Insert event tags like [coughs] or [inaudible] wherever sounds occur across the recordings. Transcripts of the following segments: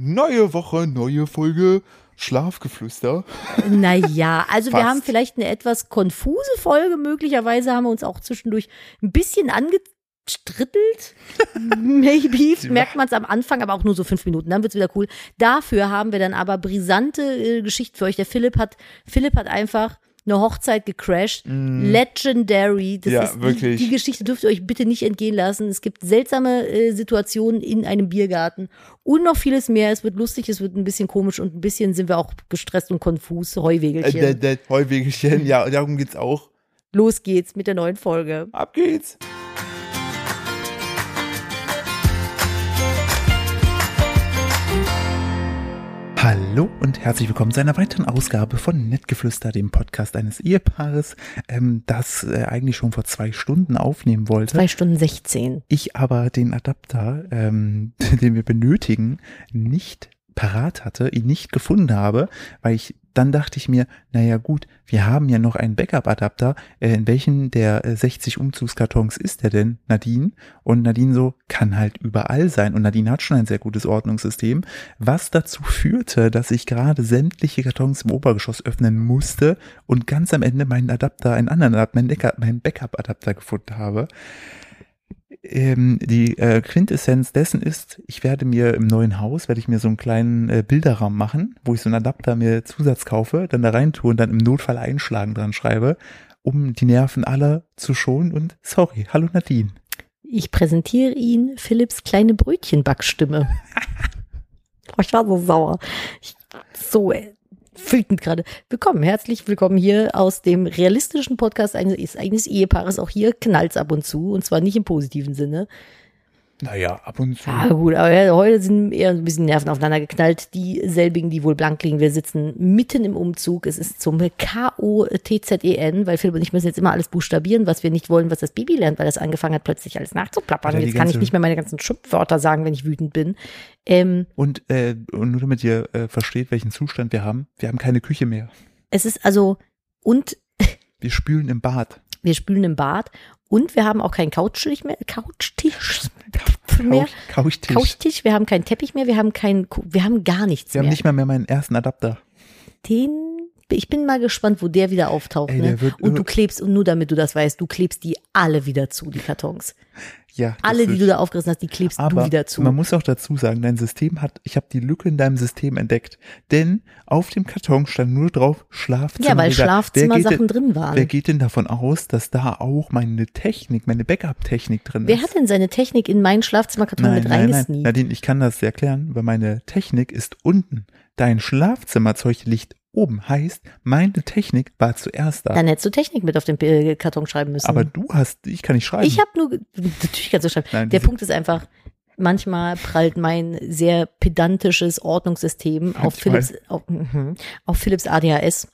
Neue Woche, neue Folge, Schlafgeflüster. Naja, also wir haben vielleicht eine etwas konfuse Folge. Möglicherweise haben wir uns auch zwischendurch ein bisschen angestrittelt. [laughs] Maybe. Merkt man es am Anfang, aber auch nur so fünf Minuten. Dann wird's wieder cool. Dafür haben wir dann aber brisante äh, Geschichten für euch. Der Philipp hat, Philipp hat einfach eine Hochzeit gecrashed. Legendary. Das Mm. Ja, ist die, wirklich. die Geschichte dürft ihr euch bitte nicht entgehen lassen. Es gibt seltsame äh, Situationen in einem Biergarten und noch vieles mehr. Es wird lustig, es wird ein bisschen komisch und ein bisschen sind wir auch gestresst und konfus. Äh, Heuwegelchen. der, der Heuwegelchen, ja, darum geht's auch. Los geht's mit der neuen Folge. Ab geht's. Hallo und herzlich willkommen zu einer weiteren Ausgabe von Nettgeflüster, dem Podcast eines Ehepaares, ähm, das äh, eigentlich schon vor zwei Stunden aufnehmen wollte. Zwei Stunden 16. Ich aber den Adapter, ähm, [laughs] den wir benötigen, nicht parat hatte, ihn nicht gefunden habe, weil ich dann dachte ich mir, naja gut, wir haben ja noch einen Backup-Adapter. Äh, in welchen der äh, 60 Umzugskartons ist der denn, Nadine? Und Nadine so, kann halt überall sein. Und Nadine hat schon ein sehr gutes Ordnungssystem, was dazu führte, dass ich gerade sämtliche Kartons im Obergeschoss öffnen musste und ganz am Ende meinen Adapter, einen anderen Adapter, meinen Backup-Adapter gefunden habe ähm, die äh, Quintessenz dessen ist, ich werde mir im neuen Haus, werde ich mir so einen kleinen äh, Bilderrahmen machen, wo ich so einen Adapter mir Zusatz kaufe, dann da rein tue und dann im Notfall einschlagen dran schreibe, um die Nerven aller zu schonen und sorry, hallo Nadine. Ich präsentiere Ihnen Philipps kleine Brötchenbackstimme. Boah, [laughs] ich war so sauer. Ich, so äh, wütend gerade. Willkommen, herzlich willkommen hier aus dem realistischen Podcast eines, eines Ehepaares. Auch hier knallt's ab und zu und zwar nicht im positiven Sinne. Naja, ab und zu. Ja gut, aber heute sind eher ein bisschen Nerven aufeinander geknallt. Dieselbigen, die wohl blank liegen. Wir sitzen mitten im Umzug. Es ist zum K-O-T-Z-E-N, weil Philipp und ich müssen jetzt immer alles buchstabieren, was wir nicht wollen, was das Baby lernt, weil das angefangen hat, plötzlich alles nachzuplappern. Die jetzt kann ich nicht mehr meine ganzen Schimpfwörter sagen, wenn ich wütend bin. Ähm, Und, äh, und nur damit ihr äh, versteht, welchen Zustand wir haben, wir haben keine Küche mehr. es ist also, und Wir spülen im Bad. wir spülen im Bad und wir haben auch keinen Couchtisch mehr, Couchtisch mehr. Couch, Couchtisch. Couchtisch, wir haben keinen Teppich mehr, wir haben keinen, wir haben gar nichts wir haben mehr. nicht mal mehr meinen ersten Adapter. Den, ich bin mal gespannt, wo der wieder auftaucht. Ey, ne? der wird Und du klebst, und nur damit du das weißt, du klebst die alle wieder zu, die Kartons. Ja. Alle, die du da aufgerissen hast, die klebst Aber du wieder zu. man muss auch dazu sagen, dein System hat, ich habe die Lücke in deinem System entdeckt. Denn auf dem Karton stand nur drauf Schlafzimmer. ja, weil Wer Schlafzimmersachen drin waren. wer geht denn davon aus, dass da auch meine Technik, meine Backup-Technik drin Wer ist? hat denn seine Technik in meinen Schlafzimmerkarton mit nein, nein. reingesneakt? Nadine, ich kann das erklären, weil meine Technik ist unten. Dein Schlafzimmerzeug liegt oben. Heißt, meine Technik war zuerst da. Dann hättest du Technik mit auf den äh, Karton schreiben müssen. Aber du hast, ich kann nicht schreiben. Ich habe nur, [laughs] natürlich kannst du schreiben. Nein, Der Punkt ist einfach, manchmal prallt mein sehr pedantisches Ordnungssystem auf Manchmal. Philips, auf, mhm, auf Philips ADHS.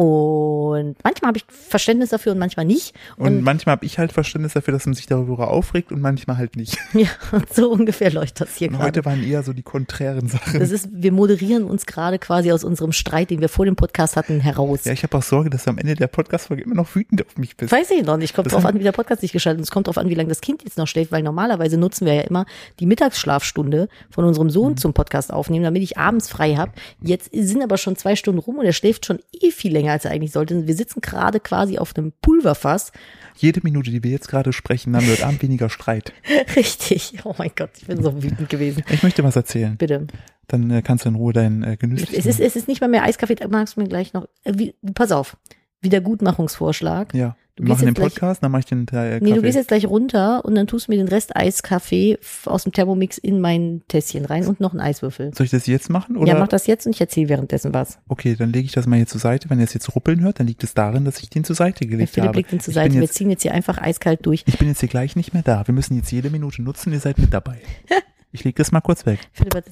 Und manchmal habe ich Verständnis dafür und manchmal nicht. und Und, manchmal habe ich halt Verständnis dafür, dass man sich darüber aufregt und manchmal halt nicht. [laughs] ja, so ungefähr läuft das hier Und gerade. heute waren eher so die konträren Sachen. Das ist, wir moderieren uns gerade quasi aus unserem Streit, den wir vor dem Podcast hatten, heraus. Ja, ich habe auch Sorge, dass du am Ende der Podcast-Folge immer noch wütend auf mich bist. Weiß ich noch nicht. Kommt Das drauf an, wie der Podcast sich gestaltet. Es kommt drauf an, wie lange das Kind jetzt noch schläft, weil normalerweise nutzen wir ja immer die Mittagsschlafstunde von unserem Mhm. Sohn zum Podcast aufnehmen, damit ich abends frei habe. Jetzt sind aber schon zwei Stunden rum und er schläft schon eh viel länger, als er eigentlich sollte. Wir sitzen gerade quasi auf einem Pulverfass. Jede Minute, die wir jetzt gerade sprechen, haben wir Abend weniger Streit. [laughs] Richtig. Oh mein Gott, ich bin so wütend gewesen. Ich möchte was erzählen. Bitte. Dann äh, kannst du in Ruhe deinen äh, Es genüsslichen... ist, es ist nicht mal mehr Eiskaffee, da magst du mir gleich noch. Äh, wie, pass auf. Wiedergutmachungsvorschlag. ja, Du machen den jetzt gleich- Podcast, dann mache ich den äh, Kaffee. Nee, du gehst jetzt gleich runter und dann tust du mir den Rest Eiskaffee aus dem Thermomix in mein Tässchen rein und noch einen Eiswürfel. Soll ich das jetzt machen? Oder? Ja, mach das jetzt und ich erzähle währenddessen was. Okay, dann lege ich das mal hier zur Seite. Wenn ihr es jetzt ruppeln hört, dann liegt es darin, dass ich den zur Seite gelegt Philipp habe. legt ihn zur ich, Seite. bin Wir jetzt, ziehen jetzt hier einfach eiskalt durch. ich bin jetzt hier gleich nicht mehr da. Wir müssen jetzt jede Minute nutzen. Ihr seid mit dabei. [laughs] Ich lege das mal kurz weg. Philipp hat,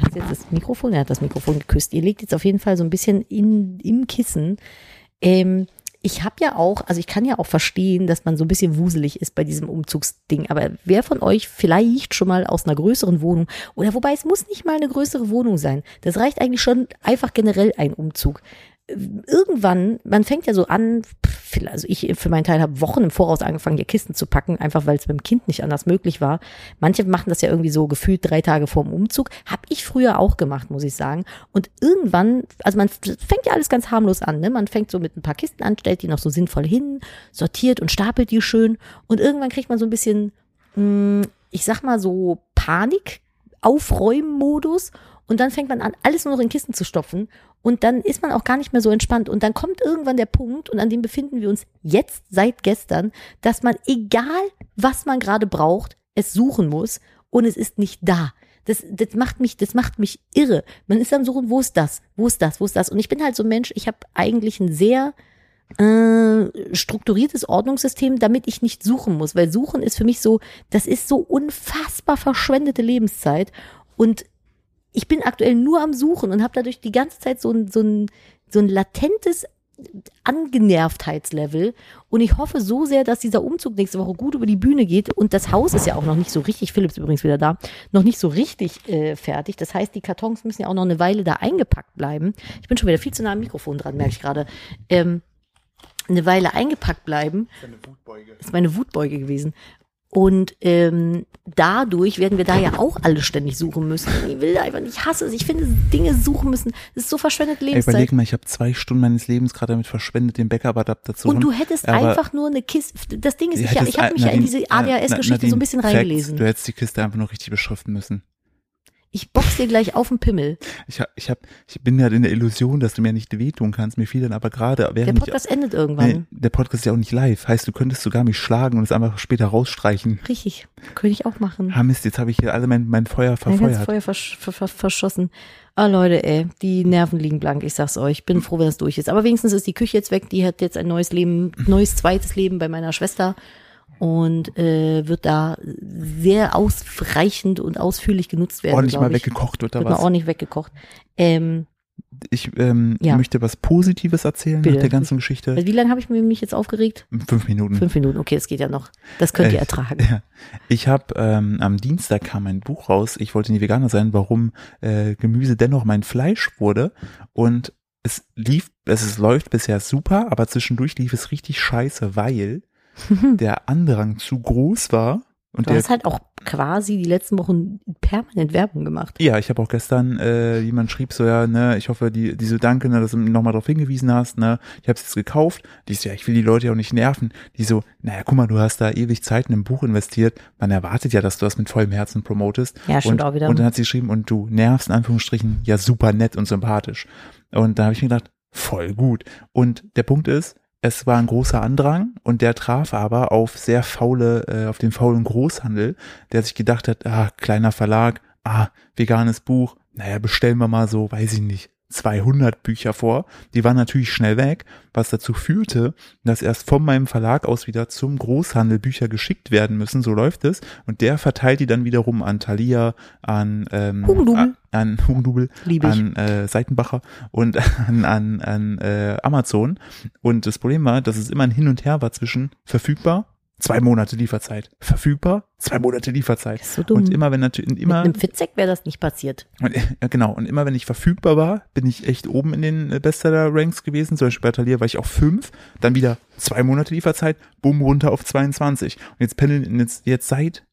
hat jetzt das Mikrofon, er hat das Mikrofon geküsst. Ihr legt jetzt auf jeden Fall so ein bisschen in, im Kissen. Ähm, ich habe ja auch, also ich kann ja auch verstehen, dass man so ein bisschen wuselig ist bei diesem Umzugsding. Aber wer von euch vielleicht schon mal aus einer größeren Wohnung oder wobei es muss nicht mal eine größere Wohnung sein. Das reicht eigentlich schon einfach generell ein Umzug. Irgendwann, man fängt ja so an, also ich für meinen Teil habe Wochen im Voraus angefangen, hier Kisten zu packen, einfach weil es mit dem Kind nicht anders möglich war. Manche machen das ja irgendwie so gefühlt drei Tage vor dem Umzug. Habe ich früher auch gemacht, muss ich sagen. Und irgendwann, also man fängt ja alles ganz harmlos an, ne? Man fängt so mit ein paar Kisten an, stellt die noch so sinnvoll hin, sortiert und stapelt die schön. Und irgendwann kriegt man so ein bisschen, hm, ich sag mal so Panik, Aufräumen-Modus und dann fängt man an, alles nur noch in Kisten zu stopfen. Und dann ist man auch gar nicht mehr so entspannt. Und dann kommt irgendwann der Punkt, und an dem befinden wir uns jetzt seit gestern, dass man, egal was man gerade braucht, es suchen muss und es ist nicht da. Das, das macht mich, das macht mich irre. Man ist am Suchen, wo ist das? Wo ist das? Wo ist das? Und ich bin halt so ein Mensch, ich habe eigentlich ein sehr äh, strukturiertes Ordnungssystem, damit ich nicht suchen muss. Weil suchen ist für mich so, das ist so unfassbar verschwendete Lebenszeit. Und ich bin aktuell nur am Suchen und habe dadurch die ganze Zeit so ein, so ein, so ein latentes Angenervtheitslevel und ich hoffe so sehr, dass dieser Umzug nächste Woche gut über die Bühne geht und das Haus ist ja auch noch nicht so richtig, Philips übrigens wieder da, noch nicht so richtig äh, fertig. Das heißt, die Kartons müssen ja auch noch eine Weile da eingepackt bleiben. Ich bin schon wieder viel zu nah am Mikrofon dran, merke ich gerade. Ähm, eine Weile eingepackt bleiben. Das ist, Wutbeuge. ist meine Wutbeuge gewesen. Und ähm, dadurch werden wir da ja auch alle ständig suchen müssen. Ich will einfach nicht, ich hasse es. Ich finde, Dinge suchen müssen. Das ist so verschwendet Lebenszeit. Ey, überleg mal, ich habe zwei Stunden meines Lebens gerade damit verschwendet, den Backup-Adapter zu holen. Und du hättest einfach nur eine Kiste. Das Ding ist, ich, ich habe mich ja in diese ADHS-Geschichte so ein bisschen reingelesen. Du hättest die Kiste einfach nur richtig beschriften müssen. Ich box dir gleich auf den Pimmel. Ich, hab, ich, hab, ich bin ja in der Illusion, dass du mir nicht wehtun kannst. Mir fiel dann aber gerade. Der Podcast ich, endet irgendwann. Nee, der Podcast ist ja auch nicht live. Heißt, du könntest sogar mich schlagen und es einfach später rausstreichen. Richtig. Könnte ich auch machen. Ah Mist, jetzt habe ich hier alle mein, mein Feuer verfeuert. Mein Feuer versch ver verschossen. Ah Leute, ey, die Nerven liegen blank, ich sag's euch. Bin froh, wenn es durch ist. Aber wenigstens ist die Küche jetzt weg. Die hat jetzt ein neues Leben, neues zweites Leben bei meiner Schwester und äh, wird da sehr ausreichend und ausführlich genutzt werden. Ordentlich mal weggekocht wird da wird was. Mal ordentlich weggekocht. Ähm, ich ähm, ja. möchte was Positives erzählen Bitte. nach der ganzen Geschichte. Wie lange habe ich mich jetzt aufgeregt? Fünf Minuten. Fünf Minuten, okay, das geht ja noch. Das könnt ihr ertragen. Ja. Ich habe ähm, am Dienstag kam ein Buch raus. Ich wollte nie Veganer sein, warum äh, Gemüse dennoch mein Fleisch wurde. Und es lief, es, es läuft bisher super, aber zwischendurch lief es richtig scheiße, weil [laughs] der Andrang zu groß war. Und du hast halt auch quasi die letzten Wochen permanent Werbung gemacht. Ja, ich habe auch gestern, äh, jemand schrieb so, ja, ne, ich hoffe, die, diese Danke, ne, dass du nochmal darauf hingewiesen hast, ne, ich habe es jetzt gekauft. Die so, ja, ich will die Leute ja auch nicht nerven. Die so, naja, guck mal, du hast da ewig Zeit in ein Buch investiert. Man erwartet ja, dass du das mit vollem Herzen promotest. Ja, stimmt und, auch wieder. Und dann hat sie geschrieben, und du nervst in Anführungsstrichen ja super nett und sympathisch. Und da habe ich mir gedacht, voll gut. Und der Punkt ist, es war ein großer Andrang und der traf aber auf sehr faule, äh, auf den faulen Großhandel, der sich gedacht hat, ah, kleiner Verlag, ah, veganes Buch, naja, bestellen wir mal so, weiß ich nicht, 200 Bücher vor. Die waren natürlich schnell weg, was dazu führte, dass erst von meinem Verlag aus wieder zum Großhandel Bücher geschickt werden müssen. So läuft es. Und der verteilt die dann wiederum an Thalia, an ähm, Hugendubel, an, Hugendubel, an äh, Seitenbacher und [laughs] an, an, an äh, Amazon. Und das Problem war, dass es immer ein Hin und Her war zwischen verfügbar Zwei Monate Lieferzeit. Verfügbar, zwei Monate Lieferzeit. ist so dumm. Und immer wenn natürlich, immer. Mit einem Fitzek wäre das nicht passiert. Und, ja, genau. Und immer wenn ich verfügbar war, bin ich echt oben in den äh, Bestseller-Ranks gewesen. Zum Beispiel bei Talier war ich auf fünf, dann wieder zwei Monate Lieferzeit, bumm, runter auf 22. Und jetzt pendeln, jetzt, jetzt seit,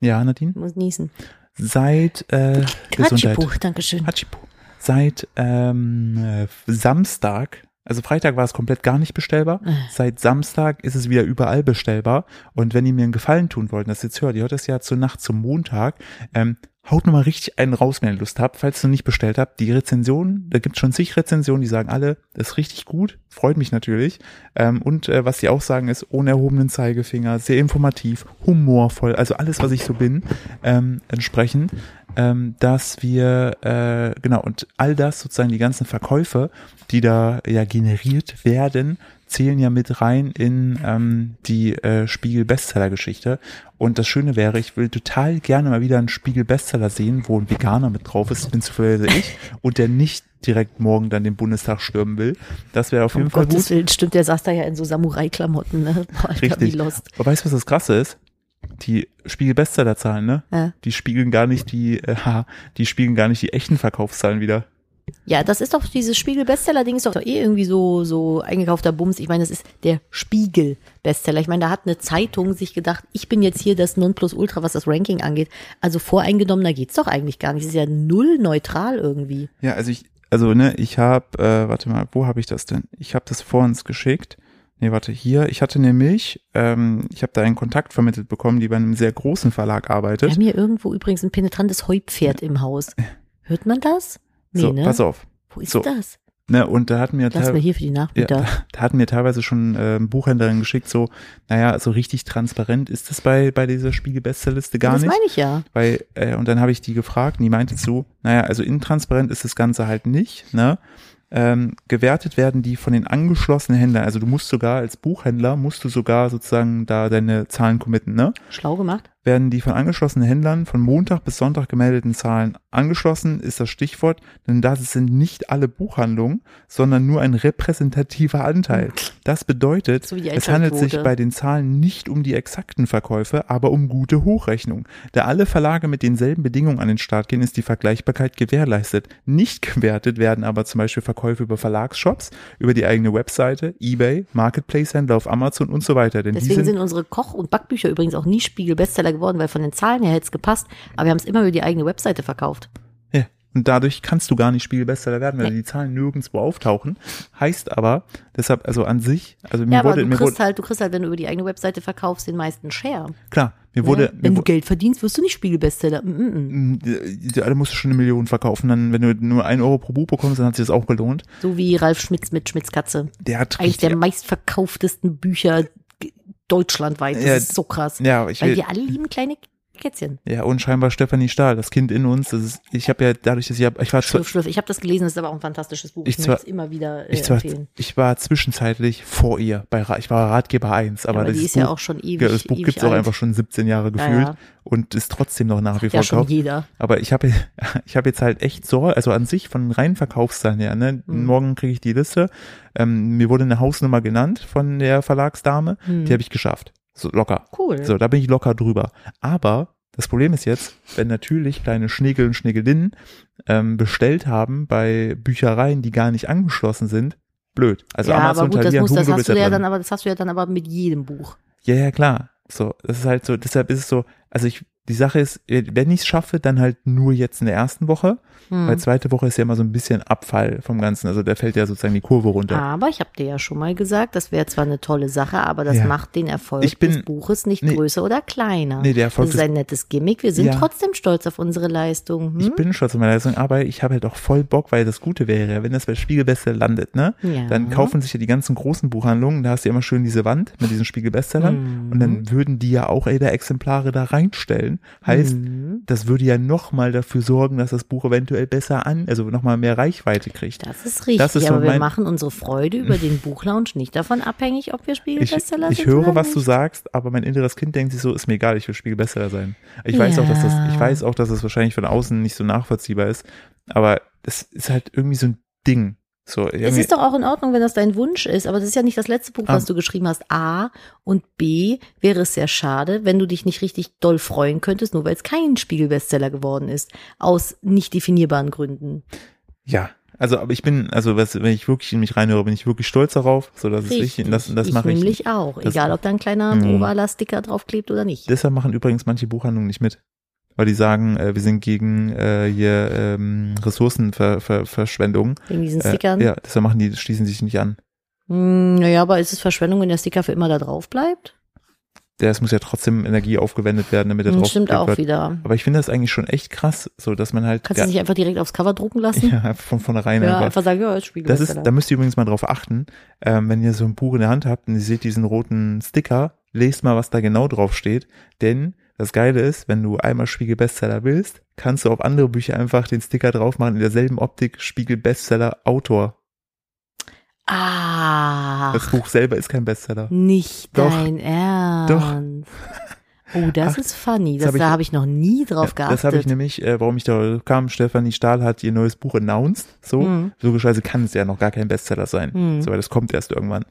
ja, Nadine? Ich muss niesen. Seit, äh, Hatschipu, Dankeschön. Hatschipu. Seit, ähm, äh, Samstag also Freitag war es komplett gar nicht bestellbar. Äh. Seit Samstag ist es wieder überall bestellbar. Und wenn ihr mir einen Gefallen tun wollt, das jetzt hört, ihr hört das ja zur Nacht zum Montag, ähm, haut nochmal richtig einen raus, wenn ihr Lust habt, falls ihr noch nicht bestellt habt. Die Rezensionen, da gibt schon zig Rezensionen, die sagen alle, das ist richtig gut, freut mich natürlich. Ähm, und äh, was die auch sagen, ist ohne erhobenen Zeigefinger, sehr informativ, humorvoll, also alles, was ich so bin, ähm, entsprechend ähm, dass wir, äh, genau, und all das, sozusagen die ganzen Verkäufe, die da ja generiert werden, zählen ja mit rein in ähm, die äh, Spiegel-Bestseller-Geschichte. Und das Schöne wäre, ich will total gerne mal wieder einen Spiegel-Bestseller sehen, wo ein Veganer mit drauf ist, bin zufällig ich, und der nicht direkt morgen dann den Bundestag stürmen will. Das wäre auf um jeden Fall Gottes gut. Willen, stimmt, der saß da ja in so Samurai-Klamotten, ne? [laughs] Boah, Richtig. Aber weißt du, was das Krasse ist? Die Spiegel-Bestseller-Zahlen, ne? Ja. Die spiegeln gar nicht die, äh, [laughs] die spiegeln gar nicht die echten Verkaufszahlen wieder. Ja, das ist doch dieses Spiegel-Bestseller-Ding, ist doch eh irgendwie so, so eingekaufter Bums. Ich meine, das ist der Spiegel-Bestseller. Ich meine, da hat eine Zeitung sich gedacht, ich bin jetzt hier das Nonplusultra, was das Ranking angeht. Also voreingenommener geht's doch eigentlich gar nicht. Es ist ja null neutral irgendwie. Ja, also ich, also ne, ich habe, äh, warte mal, wo habe ich das denn? Ich habe das vor uns geschickt. Nee, warte, hier. Ich hatte nämlich, ähm, ich habe da einen Kontakt vermittelt bekommen, die bei einem sehr großen Verlag Wir arbeitet. haben hier irgendwo übrigens ein penetrantes Heupferd im Haus. Hört man das? Nee, so, ne? pass auf. Wo ist So. das? Ne, und da hatten mir Lass mal hier für die ja, Nachmieter. [laughs] da, da hatten mir teilweise schon äh, Buchhändlerin geschickt, so, naja, so richtig transparent ist es bei, bei dieser Spiegel-Bestsellerliste gar das nicht. meine ich ja. Weil, äh, und dann habe ich die gefragt und die meinte so, naja, also intransparent ist das Ganze halt nicht, ne? Ähm, gewertet werden die von den angeschlossenen Händlern. Also du musst sogar als Buchhändler, musst du sogar sozusagen da deine Zahlen committen, ne? Schlau gemacht. Werden die von angeschlossenen Händlern von Montag bis Sonntag gemeldeten Zahlen angeschlossen, ist das Stichwort, denn das sind nicht alle Buchhandlungen, sondern nur ein repräsentativer Anteil. Das bedeutet, So es handelt sich bei den Zahlen nicht um die exakten Verkäufe, aber um gute Hochrechnung. Da alle Verlage mit denselben Bedingungen an den Start gehen, ist die Vergleichbarkeit gewährleistet. Nicht gewertet werden aber zum Beispiel Verkäufe über Verlagsshops, über die eigene Webseite, Ebay, Marketplace-Händler auf Amazon und so weiter. Denn Deswegen sind, sind unsere Koch- und Backbücher übrigens auch nie Spiegel-Bestseller geworden, weil von den Zahlen her hätte es gepasst. Aber wir haben es immer über die eigene Webseite verkauft. Ja, und dadurch kannst du gar nicht Spiegelbestseller werden, weil Nee. die Zahlen nirgendwo auftauchen. Heißt aber, deshalb, also an sich, also mir Ja, aber wurde, du mir kriegst wurde, halt, du kriegst halt, wenn du über die eigene Webseite verkaufst, den meisten Share. klar, mir wurde, ne? mir Wenn du wurde, Geld verdienst, wirst du nicht Spiegel-Bestseller. Mm -mm. Mm, da musst du schon eine Million verkaufen. Dann, wenn du nur ein Euro pro Buch bekommst, dann hat sich das auch gelohnt. So wie Ralf Schmitz mit Schmitzkatze. Der hat Eines der meistverkauftesten Bücher deutschlandweit. Das Ja, ist so krass. ja, ich Weil will, wir alle lieben kleine Kätzchen. ja, und scheinbar Stefanie Stahl, das Kind in uns, das ist, ich habe ja dadurch, dass ich, hab, ich war, Schlürf, schlürf. Ich habe das gelesen, das ist aber auch ein fantastisches Buch. Ich Ich, zwar- möchte es immer wieder äh, ich zwar, empfehlen. ich war zwischenzeitlich vor ihr, bei, ich war Ratgeber 1, aber, aber die ist ja Buch, auch schon ewig. ja, das Buch ewig gibt's auch einfach schon 17 Jahre Ja, gefühlt ja. und ist trotzdem noch nach wie vor Ja, schon gekauft. jeder. Aber ich habe [laughs] ich habe jetzt halt echt Sorge, also an sich von reinen Verkaufszahlen her, ne? Mhm. Morgen kriege ich die Liste. Ähm, mir wurde eine Hausnummer genannt von der Verlagsdame, Hm. die habe ich geschafft. So locker. Cool. So, da bin ich locker drüber. Aber das Problem ist jetzt, wenn natürlich kleine Schnegel und Schnegelinnen ähm, bestellt haben bei Büchereien, die gar nicht angeschlossen sind, blöd. Also ja, Amazon, aber gut, das, muss, das hast du ja drin. dann aber, das hast du ja dann aber mit jedem Buch. Ja, ja, klar. So, das ist halt so, deshalb ist es so, also ich, die Sache ist, wenn ich es schaffe, dann halt nur jetzt in der ersten Woche, Hm. weil zweite Woche ist ja immer so ein bisschen Abfall vom Ganzen, also da fällt ja sozusagen die Kurve runter. Aber ich habe dir ja schon mal gesagt, das wäre zwar eine tolle Sache, aber das Ja. macht den Erfolg bin- des Buches nicht nee. größer oder kleiner. Nee, der Erfolg das ist ein nettes Gimmick. Wir sind Ja. trotzdem stolz auf unsere Leistung. Hm? Ich bin stolz auf meine Leistung, aber ich habe halt auch voll Bock, weil das Gute wäre, wenn das bei Spiegelbestseller landet, ne? Ja. Dann kaufen sich ja die ganzen großen Buchhandlungen, da hast du ja immer schön diese Wand mit diesen Spiegelbestsellern Mhm. und dann würden die ja auch jeder Exemplare da reinstellen. Heißt, Mhm. das würde ja nochmal dafür sorgen, dass das Buch eventuell besser an, also nochmal mehr Reichweite kriegt. Das ist richtig, Das ist aber wir machen unsere Freude über den Buchlounge nicht davon abhängig, ob wir Ich, Spiegelbestseller ich sind höre, oder was du sagst, aber mein inneres Kind denkt sich so, ist mir egal, ich will Spiegelbestseller sein. Ich weiß auch, dass das, ich Ja. weiß auch, dass das wahrscheinlich von außen nicht so nachvollziehbar ist, aber es ist halt irgendwie so ein Ding. So, Es irgendwie- ist doch auch in Ordnung, wenn das dein Wunsch ist, aber das ist ja nicht das letzte Buch, was Ah. du geschrieben hast. A und B wäre es sehr schade, wenn du dich nicht richtig doll freuen könntest, nur weil es kein Spiegelbestseller geworden ist, aus nicht definierbaren Gründen. ja, also, aber ich bin, also, was, wenn ich wirklich in mich reinhöre, bin ich wirklich stolz darauf, so, das ist wichtig, und das, das ich mache ich. nämlich auch, das- egal ob da ein kleiner Mhm. ovaler Sticker draufklebt oder nicht. Deshalb machen übrigens manche Buchhandlungen nicht mit. Weil die sagen, äh, wir sind gegen äh, hier ähm, Ressourcenverschwendung. Wegen diesen Äh, Stickern. ja, deshalb machen die, schließen sich nicht an. Hm, naja, aber ist es Verschwendung, wenn der Sticker für immer da drauf bleibt? Der, es muss ja trotzdem Energie aufgewendet werden, damit er Hm, drauf Stimmt auch wird. wieder. Aber ich finde das eigentlich schon echt krass, so dass man halt Kannst ja, du nicht einfach direkt aufs Cover drucken lassen? [laughs] ja, von vornherein Ja, einfach. einfach sagen, ja, ist Das Spiegelbestseller. ist, da müsst ihr übrigens mal drauf achten, ähm, wenn ihr so ein Buch in der Hand habt und ihr seht diesen roten Sticker, lest mal, was da genau drauf steht, denn das Geile ist, wenn du einmal Spiegel Bestseller willst, kannst du auf andere Bücher einfach den Sticker drauf machen in derselben Optik Spiegel Bestseller Autor. ah, Das Buch selber ist kein Bestseller. nicht Doch. dein Ernst. Doch. Oh, das Ach, ist funny. das Das, hab ich- da habe ich noch nie drauf Ja, geachtet. das habe ich nämlich, äh, warum ich da kam, Stefanie Stahl hat ihr neues Buch announced, so, Mhm. logischerweise kann es ja noch gar kein Bestseller sein, Mhm. so, weil das kommt erst irgendwann.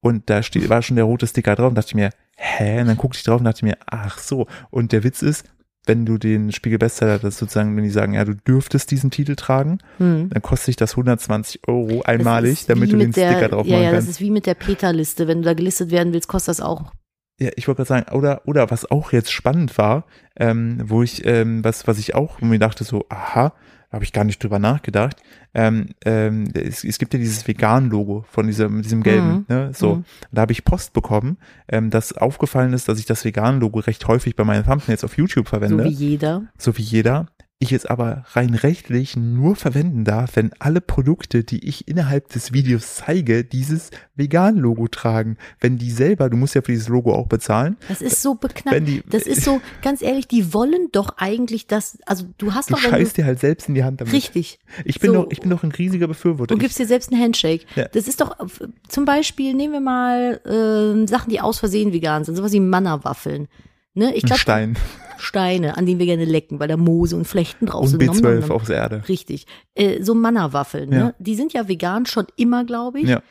Und da steht, war schon der rote Sticker drauf und dachte ich mir, hä? Und dann guckte ich drauf und dachte mir, ach so. Und der Witz ist, wenn du den Spiegel Bestseller, das sozusagen, wenn die sagen, ja, du dürftest diesen Titel tragen, Hm. dann kostet sich das 120 Euro Das einmalig, damit du den der, Sticker drauf Ja, machen ja, das kannst. ist wie mit der Peter-Liste. Wenn du da gelistet werden willst, kostet das auch. Ja, ich wollte gerade sagen, oder, oder was auch jetzt spannend war, ähm, wo ich, ähm, was, was ich auch mir dachte, so, aha, habe ich gar nicht drüber nachgedacht. Ähm, ähm, es, es gibt ja dieses Vegan-Logo von diesem, diesem gelben, Mhm. ne? So. Mhm. Da habe ich Post bekommen, ähm, dass aufgefallen ist, dass ich das Vegan-Logo recht häufig bei meinen Thumbnails auf YouTube So verwende. wie jeder. so wie jeder. Ich es aber rein rechtlich nur verwenden darf, wenn alle Produkte, die ich innerhalb des Videos zeige, dieses Vegan-Logo tragen. Wenn die selber, du musst ja für dieses Logo auch bezahlen. Das ist so beknackt. die, Das ist so, [laughs] ganz ehrlich, die wollen doch eigentlich das, also du hast du doch, wenn scheißt dir halt selbst in die Hand damit. richtig, Ich bin So. doch, ich bin doch ein riesiger Befürworter. und gibst dir selbst einen Handshake. Ja. Das ist doch, äh, zum Beispiel, nehmen wir mal ähm, Sachen, die aus Versehen vegan sind, sowas wie Manna-Waffeln. Ne? Ich ein glaube, Stein Steine, an denen wir gerne lecken, weil da Moose und Flechten drauf und sind. Nom, B12 nom. aufs Erde. Richtig. Äh, so Manna-Waffeln, Ja. ne? Die sind ja vegan schon immer, glaube ich. Ja.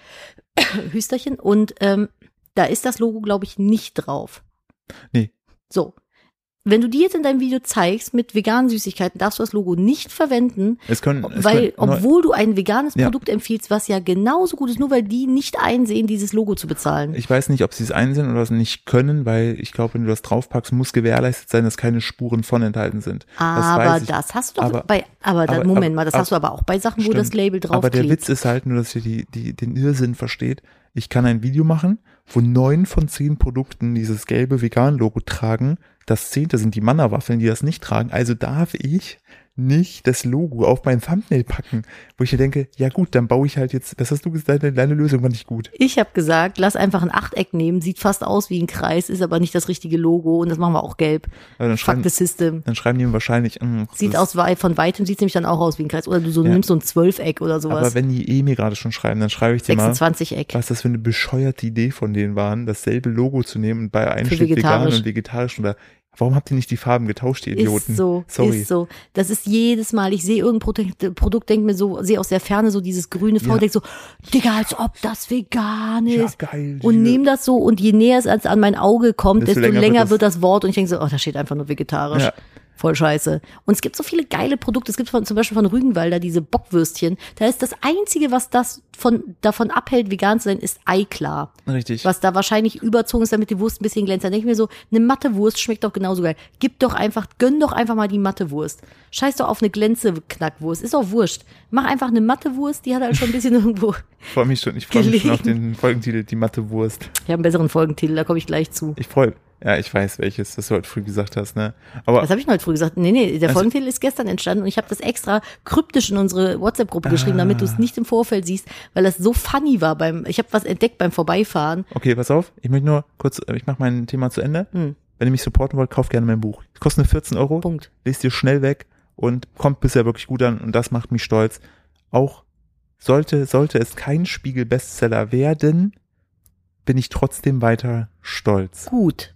[coughs] Hüsterchen. Und ähm, da ist das Logo, glaube ich, nicht drauf. Nee. So. Wenn du die jetzt in deinem Video zeigst mit veganen Süßigkeiten, darfst du das Logo nicht verwenden, Es können, es weil, können, obwohl du ein veganes Ja. Produkt empfiehlst, was ja genauso gut ist, nur weil die nicht einsehen, dieses Logo zu bezahlen. ich weiß nicht, ob sie es einsehen oder es nicht können, weil ich glaube, wenn du das draufpackst, muss gewährleistet sein, dass keine Spuren von enthalten sind. das aber ich. das hast du doch Aber- bei, aber, dann, aber- Moment aber- mal, das hast du aber auch bei Sachen, wo Stimmt. das Label drauf Aber der. Witz ist halt nur, dass ihr die, die, den Irrsinn versteht. Ich kann ein Video machen, wo neun von zehn Produkten dieses gelbe Vegan-Logo tragen. Das zehnte sind die Manna-Waffeln, die das nicht tragen. Also darf ich nicht das Logo auf mein Thumbnail packen, wo ich mir denke, ja gut, dann baue ich halt jetzt, was hast du gesagt, deine, deine Lösung war nicht gut. Ich habe gesagt, lass einfach ein Achteck nehmen, sieht fast aus wie ein Kreis, ist aber nicht das richtige Logo und das machen wir auch gelb. Aber dann Fuck schreiben, the system. dann schreiben die wahrscheinlich, mm, das Sieht aus von weitem sieht nämlich dann auch aus wie ein Kreis oder du so Ja. nimmst so ein Zwölfeck oder aber sowas. wenn die eh mir gerade schon schreiben, dann schreibe ich dir mal, 26 Eck. was das für eine bescheuerte Idee von denen waren, dasselbe Logo zu nehmen und bei einem Für steht vegan und vegetarisch oder warum habt ihr nicht die Farben getauscht, ihr Idioten? Ist so, Sorry. ist so. Das ist jedes Mal, ich sehe irgendein Produkt, Produkt denke mir so, sehe aus der Ferne so dieses grüne V, Ja. denke so, Digga, als ob das vegan Ja, ist. geil. und nehme das so und je näher es an mein Auge kommt, Desto desto, länger länger, wird wird, das- das Wort und ich denke so, oh, da steht einfach nur vegetarisch. Ja. Voll scheiße. Und es gibt so viele geile Produkte. Es gibt von, zum Beispiel von Rügenwalder diese Bockwürstchen. Da ist das Einzige, was das von, davon abhält, vegan zu sein, ist Eiklar. Richtig. Was da wahrscheinlich überzogen ist, damit die Wurst ein bisschen glänzt. Dann denke ich mir so, eine matte Wurst schmeckt doch genauso geil. Gib doch einfach, gönn doch einfach mal die matte Wurst. Scheiß doch auf eine Glänze-Knackwurst. Ist auch wurscht. Mach einfach eine matte Wurst, die hat halt schon ein bisschen [laughs] irgendwo. Ich freue mich schon, ich freue mich schon auf den Folgentitel, die Matte Wurst. Ich habe einen besseren Folgentitel, da komme ich gleich zu. Ich freue, ja, ich weiß welches, das du heute früh gesagt hast, ne? Aber Was habe ich denn heute früh gesagt? Nee, nee, der Also- Folgentitel ist gestern entstanden und ich habe das extra kryptisch in unsere WhatsApp-Gruppe geschrieben, damit du es nicht im Vorfeld siehst, weil das so funny war beim, ich habe was entdeckt beim Vorbeifahren. okay, pass auf, ich möchte nur kurz, äh, ich mache mein Thema zu Ende. Hm. Wenn ihr mich supporten wollt, kauft gerne mein Buch. Es kostet nur 14 Euro, Punkt. lest ihr schnell weg und kommt bisher wirklich gut an und das macht mich stolz. Auch sollte, sollte es kein Spiegel-Bestseller werden, bin ich trotzdem weiter stolz. Gut.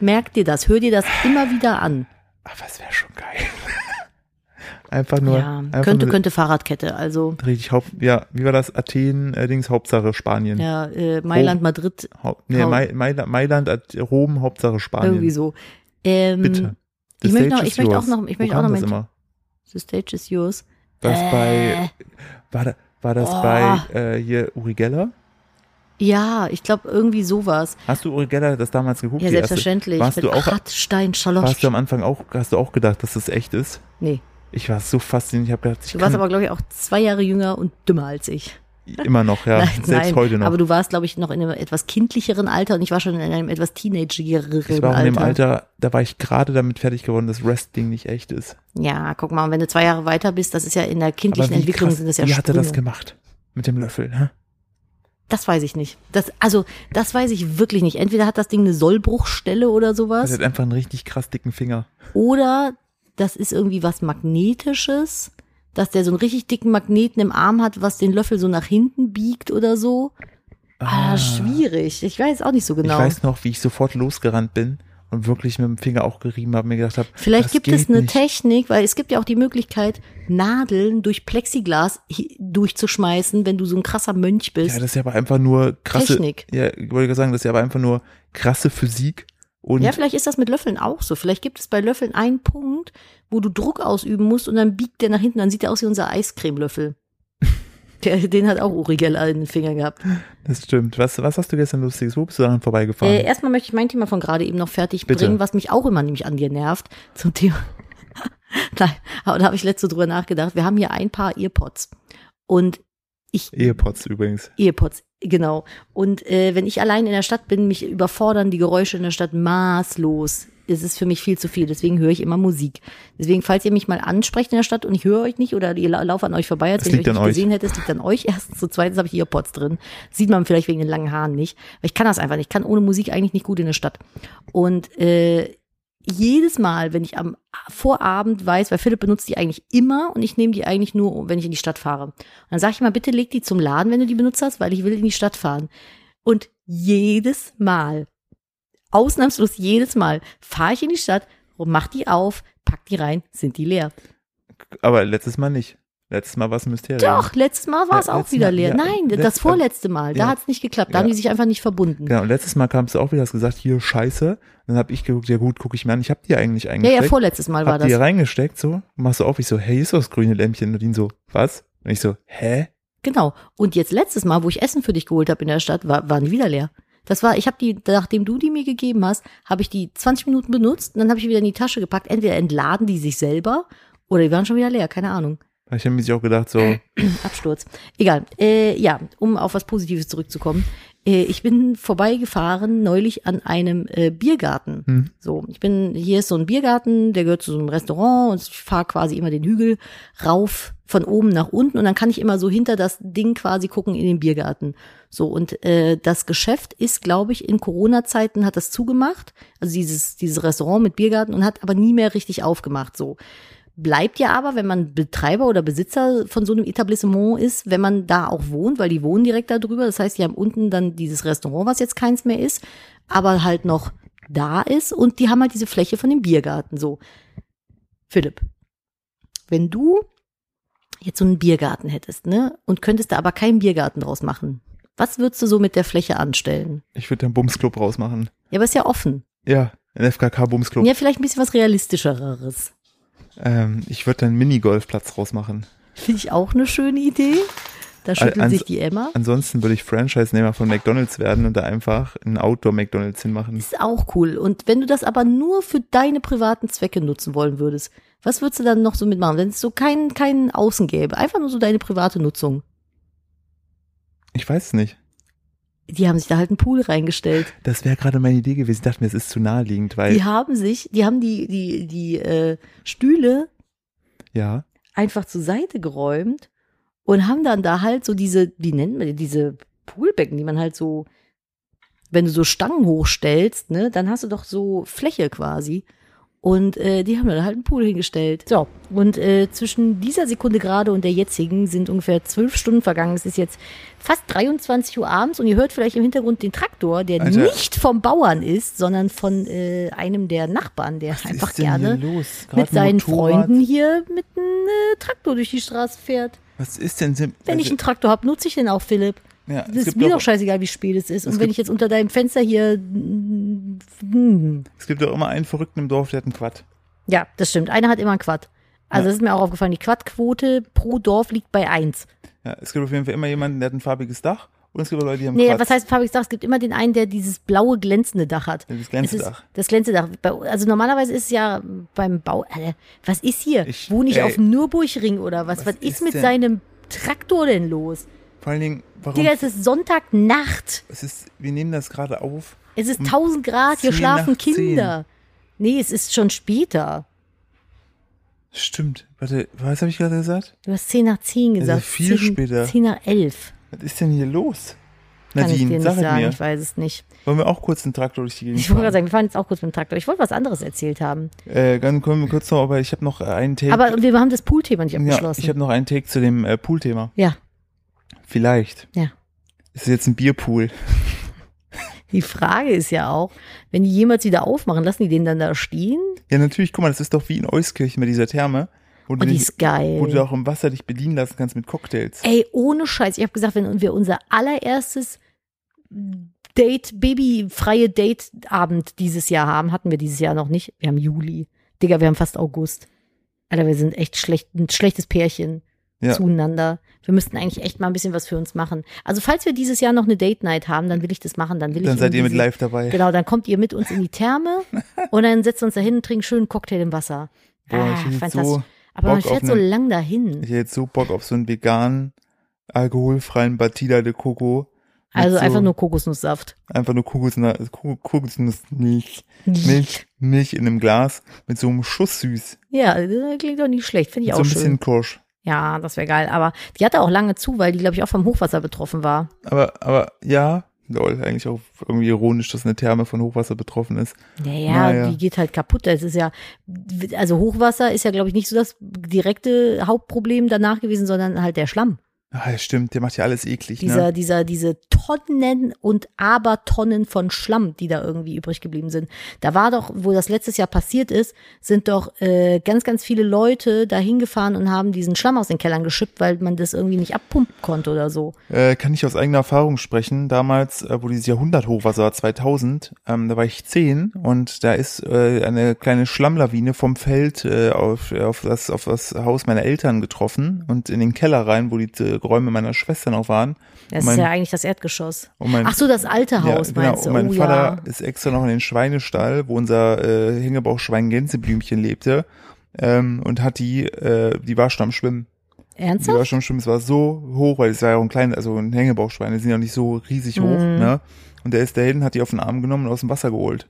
Merk dir das, hör dir das immer wieder an. Aber es wäre schon geil. [laughs] einfach nur, ja, einfach könnte, nur könnte Fahrradkette, also richtig Haupt, ja, wie war das? Athen, äh, Dings, Hauptsache Spanien. ja, äh, Mailand, Madrid, Haupt, nee, Hau- Mai, Mailand, Mailand, Rom, Hauptsache Spanien. irgendwie so. Ähm, Bitte. ich The möchte stage noch- ich möchte auch noch- ich möchte auch noch immer? The stage is yours. Das Äh. bei, war, da, war das Oh. bei äh, hier Uri Geller? Ja, ich glaube irgendwie sowas. Hast du Uri Geller das damals geguckt? Ja, selbstverständlich. Warst du auch, Hartstein, Schalosch. warst du am Anfang auch, hast du auch gedacht, dass das echt ist? Nee, Ich war so fasziniert, ich habe gedacht, ich du warst aber, glaube ich, auch zwei Jahre jünger und dümmer als ich. immer noch, ja, [laughs] nein, selbst nein, heute noch. aber du warst, glaube ich, noch in einem etwas kindlicheren Alter und ich war schon in einem etwas teenagereren ich war in dem Alter. Alter, da war ich gerade damit fertig geworden, dass Wrestling nicht echt ist. Ja, guck mal, wenn du zwei Jahre weiter bist, das ist ja in der kindlichen Entwicklung krass, sind das ja wie hat er das Sprünge. gemacht? Mit dem Löffel, hä? Das weiß ich nicht. Das, also, das weiß ich wirklich nicht. Entweder hat das Ding eine Sollbruchstelle oder Er sowas, hat einfach einen richtig krass dicken Finger. oder das ist irgendwie was Magnetisches, dass der so einen richtig dicken Magneten im Arm hat, was den Löffel so nach hinten biegt oder so. Ah, schwierig. Ich weiß auch nicht so genau. Ich weiß noch, wie ich sofort losgerannt bin und wirklich mit dem Finger auch gerieben habe, mir gedacht habe, Vielleicht gibt es eine nicht. Technik, weil es gibt ja auch die Möglichkeit, Nadeln durch Plexiglas durchzuschmeißen, wenn du so ein krasser Mönch bist. Ja, das ist ja aber einfach nur krasse. Technik. Ja, ich wollte gerade sagen, das ist ja aber einfach nur krasse Physik, Und Ja, vielleicht ist das mit Löffeln auch so. Vielleicht gibt es bei Löffeln einen Punkt, wo du Druck ausüben musst und dann biegt der nach hinten, dann sieht der aus wie unser Eiscremelöffel. Der, den hat auch Uri Geller in den Fingern gehabt. das stimmt. Was, was hast du gestern Lustiges? Wo bist du daran vorbeigefahren? Äh, erstmal möchte ich mein Thema von gerade eben noch fertig Bitte. bringen, was mich auch immer nämlich an dir nervt, zum Thema. [laughs] Nein, aber da habe ich letzte drüber nachgedacht. Wir haben hier ein paar Earpods. Und ich Ehepots übrigens. Earpods, genau. Und äh, wenn ich allein in der Stadt bin, mich überfordern die Geräusche in der Stadt maßlos. Es ist für mich viel zu viel, deswegen höre ich immer Musik. Deswegen, falls ihr mich mal ansprecht in der Stadt und ich höre euch nicht oder ihr lau- laufe an euch vorbei, als Das wenn ich liegt euch nicht euch. gesehen hätte, es liegt an euch. [laughs] Erstens, so zweitens habe ich Earpods drin. Sieht man vielleicht wegen den langen Haaren nicht. Aber ich kann das einfach nicht. Ich kann ohne Musik eigentlich nicht gut in der Stadt. Und äh, jedes Mal, wenn ich am Vorabend weiß, weil Philipp benutzt die eigentlich immer und ich nehme die eigentlich nur, wenn ich in die Stadt fahre. Und dann sage ich mal, bitte leg die zum Laden, wenn du die benutzt hast, weil ich will in die Stadt fahren. Und jedes Mal, ausnahmslos jedes Mal, fahre ich in die Stadt mach die auf, pack die rein, sind die leer. Aber letztes Mal nicht. Letztes Mal war es ein Mysterium. Doch, letztes Mal war es Ja, auch wieder Mal, leer. ja, Nein, das letzt- vorletzte Mal, da ja. hat es nicht geklappt. Da Ja. haben die sich einfach nicht verbunden. Genau, und letztes Mal kamst du auch wieder, hast gesagt, hier, scheiße. Dann habe ich geguckt, ja gut, gucke ich mir an. Ich habe die eigentlich Ja, eingesteckt. ja, vorletztes Mal war hab die das. reingesteckt, so. Machst du auf, ich so, hey, ist das grüne Lämpchen? Und ihn so, was? Und ich so, hä? Genau. Und jetzt letztes Mal, wo ich Essen für dich geholt habe in der Stadt, war, waren die wieder leer. Das war, ich habe die, nachdem du die mir gegeben hast, habe ich die 20 Minuten benutzt und dann habe ich wieder in die Tasche gepackt. Entweder entladen die sich selber oder die waren schon wieder leer, keine Ahnung. Ich habe mir sich auch gedacht, so, [clears throat] Absturz. Egal. Äh, ja, um auf was Positives zurückzukommen. Äh, ich bin vorbeigefahren neulich an einem äh, Biergarten. Hm. So, ich bin, hier ist so ein Biergarten, der gehört zu so einem Restaurant und ich fahre quasi immer den Hügel rauf von oben nach unten und dann kann ich immer so hinter das Ding quasi gucken in den Biergarten. So, und äh, das Geschäft ist, glaube ich, in Corona-Zeiten hat das zugemacht, also dieses, dieses Restaurant mit Biergarten und hat aber nie mehr richtig aufgemacht. So. Bleibt ja aber, wenn man Betreiber oder Besitzer von so einem Etablissement ist, wenn man da auch wohnt, weil die wohnen direkt da drüber. Das heißt, die haben unten dann dieses Restaurant, was jetzt keins mehr ist, aber halt noch da ist und die haben halt diese Fläche von dem Biergarten. So, Philipp, wenn du jetzt so einen Biergarten hättest, ne, und könntest da aber keinen Biergarten draus machen, was würdest du so mit der Fläche anstellen? ich würde einen Bumsclub rausmachen. Ja, aber ist ja offen. Ja, ein FKK-Bumsclub. Ja, vielleicht ein bisschen was realistischeres. Ähm, ich würde einen Minigolfplatz rausmachen. Finde ich auch eine schöne Idee. Da schüttelt ans- sich die Emma. Ansonsten würde ich Franchise-Nehmer von McDonalds werden und da einfach einen Outdoor-McDonalds hinmachen. Ist auch cool. Und wenn du das aber nur für deine privaten Zwecke nutzen wollen würdest, was würdest du dann noch so mitmachen, wenn es so keinen keinen Außen gäbe? Einfach nur so deine private Nutzung. Ich weiß es nicht. Die haben sich da halt einen Pool reingestellt. Das wäre gerade meine Idee gewesen. Ich dachte mir, es ist zu naheliegend, weil, Die haben sich, die haben die, die, die äh, Stühle ja, einfach zur Seite geräumt und haben dann da halt so diese, wie nennt man die, diese Poolbecken, die man halt so, wenn du so Stangen hochstellst, ne, dann hast du doch so Fläche quasi. Und äh, die haben da halt einen Pool hingestellt. So, und äh, zwischen dieser Sekunde gerade und der jetzigen sind ungefähr zwölf Stunden vergangen. Es ist jetzt fast 23 Uhr abends und ihr hört vielleicht im Hintergrund den Traktor, der Alter. nicht vom Bauern ist, sondern von äh, einem der Nachbarn, der was einfach gerne mit seinen Motorrad. Freunden hier mit einem äh, Traktor durch die Straße fährt. Was ist denn, Sim- Wenn ich einen Traktor habe, nutze ich den auch, Philipp. ja, es ist mir doch, scheißegal, wie spät es ist. Und es wenn ich jetzt unter deinem Fenster hier. hm. es gibt doch immer einen Verrückten im Dorf, der hat einen Quad. Ja, das stimmt. Einer hat immer einen Quad. Also Ja. das ist mir auch aufgefallen. Die Quadquote pro Dorf liegt bei eins. Ja, es gibt auf jeden Fall immer jemanden, der hat ein farbiges Dach und es gibt auch Leute, die haben Nee, Quad. was heißt farbiges Dach? Es gibt immer den einen, der dieses blaue glänzende Dach hat. Das ist Glänzdach. das Glänzdedach. Bei- Also normalerweise ist es ja beim Bau. Alter, was ist hier? Ich- Wohne ich ey. auf dem Nürburgring oder was? Was Was, ist, mit denn- seinem Traktor denn los? Vor allen Dingen, warum? Digga, es ist Sonntagnacht. es ist, wir nehmen das gerade auf. Es ist Um 1000 Grad, hier 10 schlafen nach 10. Kinder. Nee, es ist schon später. Stimmt. Warte, was habe ich gerade gesagt? Du hast 10 nach 10 Also gesagt. viel 10, später. 10 nach 11. Was ist denn hier los? Kann ich dir Nadine, nicht sag sagen, mir. ich weiß es nicht. Wollen wir auch kurz einen Traktor durch die Gegend Ich wollte gerade sagen, wir fahren jetzt auch kurz mit dem Traktor. Ich wollte was anderes erzählt haben. Äh, dann kommen wir kurz noch, aber ich habe noch einen Take. Aber wir haben das Pool-Thema nicht ja, abgeschlossen. ich habe noch einen Take zu dem äh, Pool-Thema. ja, Vielleicht. Ja. Ist es jetzt ein Bierpool? [laughs] die Frage ist ja auch, wenn die jemals wieder aufmachen, lassen die den dann da stehen? Ja, natürlich, guck mal, das ist doch wie in Euskirchen mit dieser Therme, wo du, Und die dich, ist geil. wo du auch im Wasser dich bedienen lassen kannst mit Cocktails. Ey, ohne Scheiß. Ich habe gesagt, wenn wir unser allererstes Date, babyfreie Date-Abend dieses Jahr haben. Hatten wir dieses Jahr noch nicht. Wir haben Juli. Digga, wir haben fast August. Alter, wir sind echt schlecht, ein schlechtes Pärchen Ja. zueinander. Wir müssten eigentlich echt mal ein bisschen was für uns machen. Also falls wir dieses Jahr noch eine Date Night haben, dann will ich das machen. Dann will Dann ich seid ihr mit live dabei. Genau, dann kommt ihr mit uns in die Therme [laughs] und dann wir uns da hin und trinken schönen Cocktail im Wasser. Boah, ah, fantastisch. so, Aber man Bock auf fährt so eine- lang dahin. ich hätte jetzt so Bock auf so einen veganen, alkoholfreien Batida de Coco. Also so, einfach nur Kokosnusssaft. einfach nur Kokosnuss, Kokosnussmilch, Milch, Milch in einem Glas mit so einem Schuss süß. Ja, das klingt doch nicht schlecht. Finde ich Mit auch so ein schön. bisschen Kirsch. Ja, das wäre geil. Aber die hatte auch lange zu, weil die, glaube ich, auch vom Hochwasser betroffen war. Aber, aber ja, lol, eigentlich auch irgendwie ironisch, dass eine Therme von Hochwasser betroffen ist. Naja, Naja. die geht halt kaputt. Das ist ja, also Hochwasser ist ja, glaube ich, nicht so das direkte Hauptproblem danach gewesen, sondern halt der Schlamm. Ah, ja, stimmt, der macht ja alles eklig, Dieser, ne? dieser, diese Tonnen und Abertonnen von Schlamm, die da irgendwie übrig geblieben sind. Da war doch, wo das letztes Jahr passiert ist, sind doch äh, ganz, ganz viele Leute da hingefahren und haben diesen Schlamm aus den Kellern geschippt, weil man das irgendwie nicht abpumpen konnte oder so. Äh, kann ich aus eigener Erfahrung sprechen. Damals, äh, wo dieses Jahrhunderthochwasser war, 2000, ähm, da war ich zehn und da ist äh, eine kleine Schlammlawine vom Feld äh, auf, auf, das, auf das Haus meiner Eltern getroffen und in den Keller rein, wo die Räume meiner Schwester noch waren. Das Mein- ist ja eigentlich das Erdgeschoss. Mein, Ach so, das alte Haus ja, genau. meinst du? Und mein oh Vater ja. ist extra noch in den Schweinestall, wo unser äh, Hängebauchschwein Gänseblümchen lebte. Ähm, und hat die, äh, die war schon am Schwimmen. Die war Ernsthaft? schon am Schwimmen, es war so hoch, weil es war ja auch ein kleines, also ein Hängebauchschwein, die sind ja nicht so riesig hoch, Mhm. ne? Und der ist dahin, hat die auf den Arm genommen und aus dem Wasser geholt.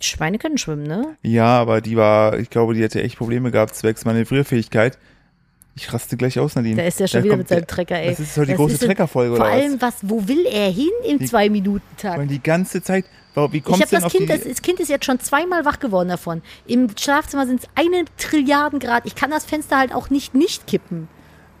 Schweine können schwimmen, ne? Ja, aber die war, ich glaube, die hätte echt Probleme gehabt, zwecks Manövrierfähigkeit. Ich raste gleich aus, Nadine. Da ist der schon Da wieder kommt mit seinem Trecker, ey. Das ist heute die Was große Treckerfolge, Vor allem, was, wo will er hin im? Und die ganze Zeit, wie Ich habe du denn das Kind, die, das, das Kind ist jetzt schon zweimal wach geworden davon. Im Schlafzimmer sind es eine Trilliarden Grad. Ich kann das Fenster halt auch nicht nicht kippen.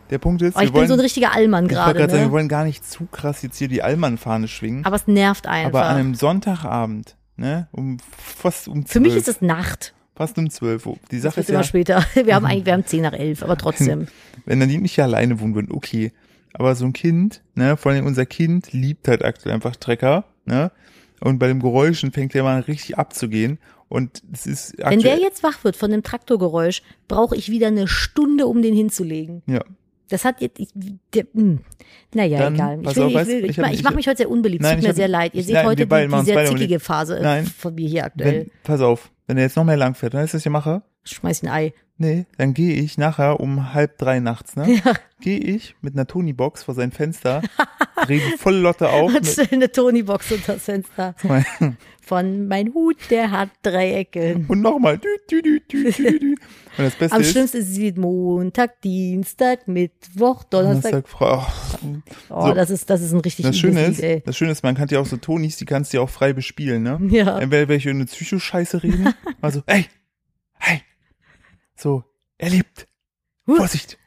der Punkt ist, Aber ich wir wollen, bin so ein richtiger Allmann ich gerade. gerade sagen, wir Ne? wollen gar nicht zu krass jetzt hier die Allmann-Fahne schwingen, Aber es nervt einfach. aber an einem Sonntagabend, ne, um fast um Für mich ist es Nacht. Fast um zwölf Uhr. Die Sache ist immer ja, später. [laughs] Wir haben eigentlich, wir haben zehn nach elf, aber trotzdem. [laughs] wenn dann die nicht alleine wohnen würden, okay. Aber so ein Kind, ne, vor allem unser Kind liebt halt aktuell einfach Trecker, ne? Und bei dem Geräuschen fängt der mal richtig abzugehen. Und es ist Wenn aktuell, der jetzt wach wird von dem Traktorgeräusch, brauche ich wieder eine Stunde, um den hinzulegen. ja, Das hat jetzt, ich, der, mh. naja, Dann, egal. Ich, will, auf, ich, weißt- will, ich ich, ich mache mich heute sehr unbeliebt. Nein, Tut mir hab- sehr leid. Ihr seht nein, heute die, die sehr zickige Phase äh, Nein. von mir hier aktuell. wenn, pass auf, wenn er jetzt noch mehr lang fährt, dann ist das hier mache, Schmeiß ein Ei. Nee, dann gehe ich nachher um halb drei nachts, ne? Ja. Gehe ich mit einer Tony-Box vor sein Fenster, drehe die volle Lotte auf. Und Mit, stell eine Tony-Box unter das Fenster. [laughs] Von mein Hut, der hat drei Ecken. und nochmal. Und das Beste Am ist, schlimmsten ist es Montag, Dienstag, Mittwoch, Donnerstag. Donnerstag, Frau, Oh, so. das ist, das ist ein richtig Das Schöne Lied, ist, ey. das Schöne ist, man kann ja auch so Tonis, die kannst du ja auch frei bespielen, ne? Ja. Entweder welche eine Psycho-Scheiße reden, [laughs] also, ey, hey, so, er lebt, Huh. Vorsicht.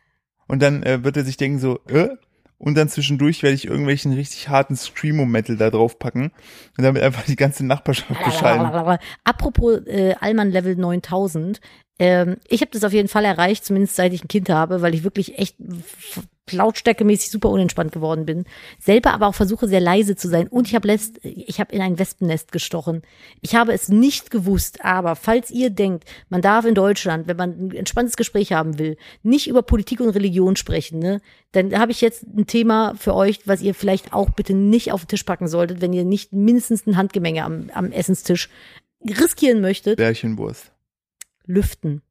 Und dann äh, wird er sich denken so, äh, und dann zwischendurch werde ich irgendwelchen richtig harten Screamo-Metal da drauf packen und damit einfach die ganze Nachbarschaft beschallen. Apropos äh, Allmann Level 9000. Ähm, ich habe das auf jeden Fall erreicht, zumindest seit ich ein Kind habe, weil ich wirklich echt lautstärkemäßig super unentspannt geworden bin. Selber aber auch versuche sehr leise zu sein. Und ich habe letzt, ich habe in ein Wespennest gestochen. Ich habe es nicht gewusst, aber falls ihr denkt, man darf in Deutschland, wenn man ein entspanntes Gespräch haben will, nicht über Politik und Religion sprechen, ne, dann habe ich jetzt ein Thema für euch, was ihr vielleicht auch bitte nicht auf den Tisch packen solltet, wenn ihr nicht mindestens ein Handgemenge am, am Essenstisch riskieren möchtet. Bärchenwurst. Lüften.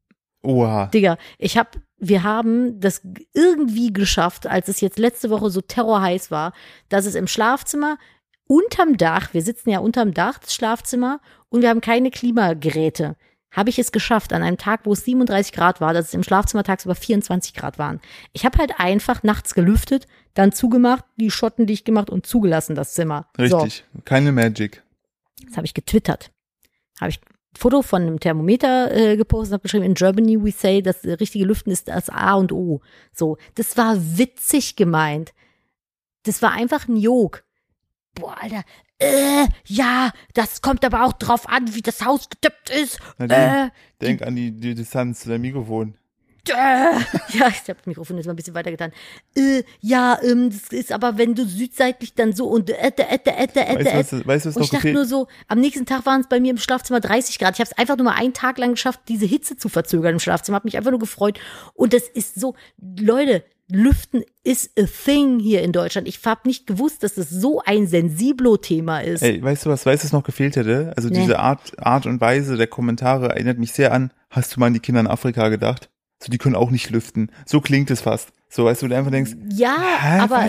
Oha. Digga, ich hab, wir haben das irgendwie geschafft, als es jetzt letzte Woche so terrorheiß war, dass es im Schlafzimmer unterm Dach, wir sitzen ja unterm Dach des Schlafzimmer und wir haben keine Klimageräte. Habe ich es geschafft, an einem Tag, wo es 37 Grad war, dass es im Schlafzimmer tagsüber 24 Grad waren. Ich habe halt einfach nachts gelüftet, dann zugemacht, die Schotten dicht gemacht und zugelassen, das Zimmer. So. Richtig. Keine Magic. Das habe ich getwittert. Habe ich Foto von einem Thermometer äh, gepostet und habe geschrieben, in Germany we say, das richtige Lüften ist das A und O. So, das war witzig gemeint. Das war einfach ein Jog. Boah, Alter, äh, ja, das kommt aber auch drauf an, wie das Haus getippt ist. Nadine, Äh, denk an die, die Distanz zu deinem Mikrofon. Ja, ich habe das Mikrofon jetzt mal ein bisschen weiter getan. Äh, ja, ähm, das ist aber, wenn du südseitlich dann so und äh, äh, äh, äh, äh, Weißt du, was, äh. weißt du, was Und noch ich dachte nur so, am nächsten Tag waren es bei mir im Schlafzimmer 30 Grad. Ich habe es einfach nur mal einen Tag lang geschafft, diese Hitze zu verzögern im Schlafzimmer. Habe mich einfach nur gefreut. Und das ist so, Leute, Lüften ist a thing hier in Deutschland. Ich habe nicht gewusst, dass das so ein Sensiblo-Thema ist. Ey, weißt du was, weißt du, was noch gefehlt hätte? Also Nee. diese Art, Art und Weise der Kommentare erinnert mich sehr an, hast du mal an die Kinder in Afrika gedacht? So, die können auch nicht lüften. So klingt es fast. So, weißt du, wo du einfach denkst, Ja, Hä, aber